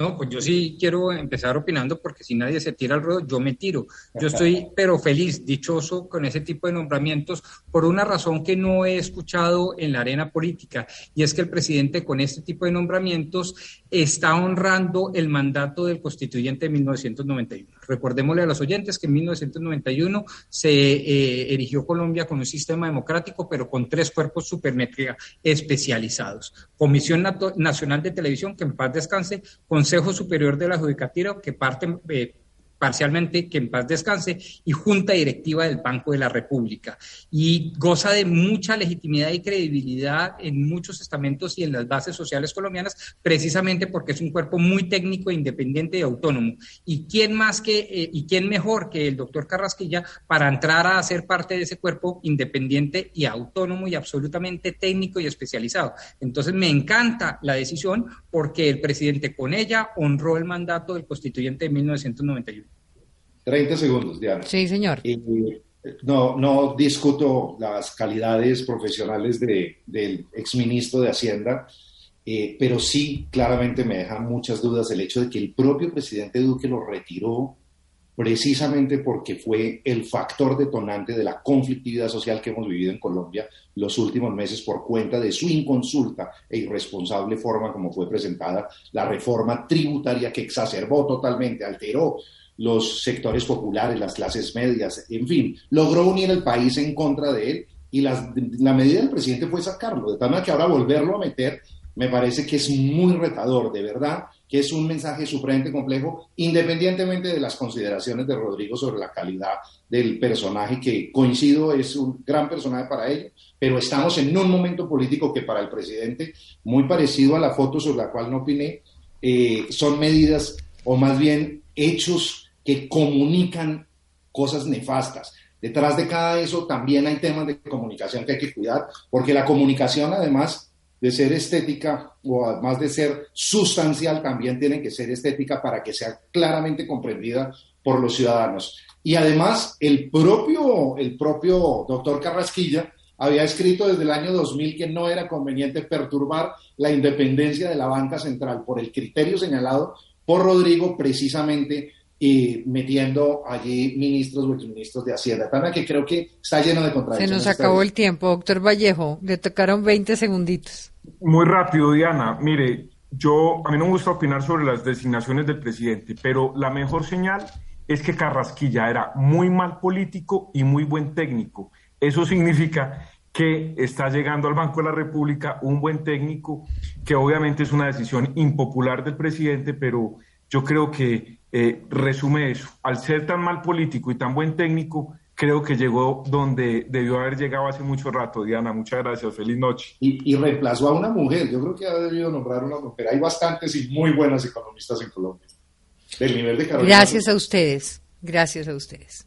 No, pues yo sí quiero empezar opinando porque si nadie se tira al ruedo, yo me tiro. Yo estoy pero feliz, dichoso con ese tipo de nombramientos por una razón que no he escuchado en la arena política y es que el presidente con este tipo de nombramientos está honrando el mandato del constituyente de 1991. Recordémosle a los oyentes que en 1991 se eh, erigió Colombia con un sistema democrático, pero con tres cuerpos supermétrica especializados. Comisión Nacional de Televisión, que en paz descanse, Consejo Superior de la Judicatura, que parte... Eh, parcialmente, que en paz descanse, y Junta Directiva del Banco de la República. Y goza de mucha legitimidad y credibilidad en muchos estamentos y en las bases sociales colombianas, precisamente porque es un cuerpo muy técnico, independiente y autónomo. ¿Y quién más que, eh, y quién mejor que el doctor Carrasquilla para entrar a ser parte de ese cuerpo independiente y autónomo y absolutamente técnico y especializado? Entonces, me encanta la decisión porque el presidente con ella honró el mandato del constituyente de 1991. 30 segundos, Diana. Sí, señor. no, no discuto las calidades profesionales de, del exministro de Hacienda, eh, pero sí claramente me deja muchas dudas el hecho de que el propio presidente Duque lo retiró precisamente porque fue el factor detonante de la conflictividad social que hemos vivido en Colombia los últimos meses por cuenta de su inconsulta e irresponsable forma como fue presentada la reforma tributaria que exacerbó totalmente, alteró los sectores populares, las clases medias, en fin, logró unir el país en contra de él y la medida del presidente fue sacarlo, de tal manera que ahora volverlo a meter me parece que es muy retador, de verdad, que es un mensaje supremamente complejo, independientemente de las consideraciones de Rodrigo sobre la calidad del personaje, que coincido, es un gran personaje para ello, pero estamos en un momento político que para el presidente, muy parecido a la foto sobre la cual no opiné, eh, son medidas o más bien hechos que comunican cosas nefastas. Detrás de cada eso también hay temas de comunicación que hay que cuidar, porque la comunicación, además de ser estética o además de ser sustancial, también tiene que ser estética para que sea claramente comprendida por los ciudadanos. Y además, el propio, el propio doctor Carrasquilla había escrito desde el año 2000 que no era conveniente perturbar la independencia de la banca central por el criterio señalado por Rodrigo precisamente y metiendo allí ministros o exministros de Hacienda. Para que creo que está lleno de contradicciones. Se nos acabó el tiempo, doctor Vallejo. Le tocaron 20 segunditos. Muy rápido, Diana. Mire, yo a mí no me gusta opinar sobre las designaciones del presidente, pero la mejor señal es que Carrasquilla era muy mal político y muy buen técnico. Eso significa que está llegando al Banco de la República un buen técnico, que obviamente es una decisión impopular del presidente, pero yo creo que eh, resume eso. Al ser tan mal político y tan buen técnico, creo que llegó donde debió haber llegado hace mucho rato. Diana, muchas gracias. Feliz noche. Y, reemplazó a una mujer. Yo creo que ha debido nombrar una mujer. Hay bastantes y muy buenas economistas en Colombia. Del nivel de Gracias a ustedes. Gracias a ustedes.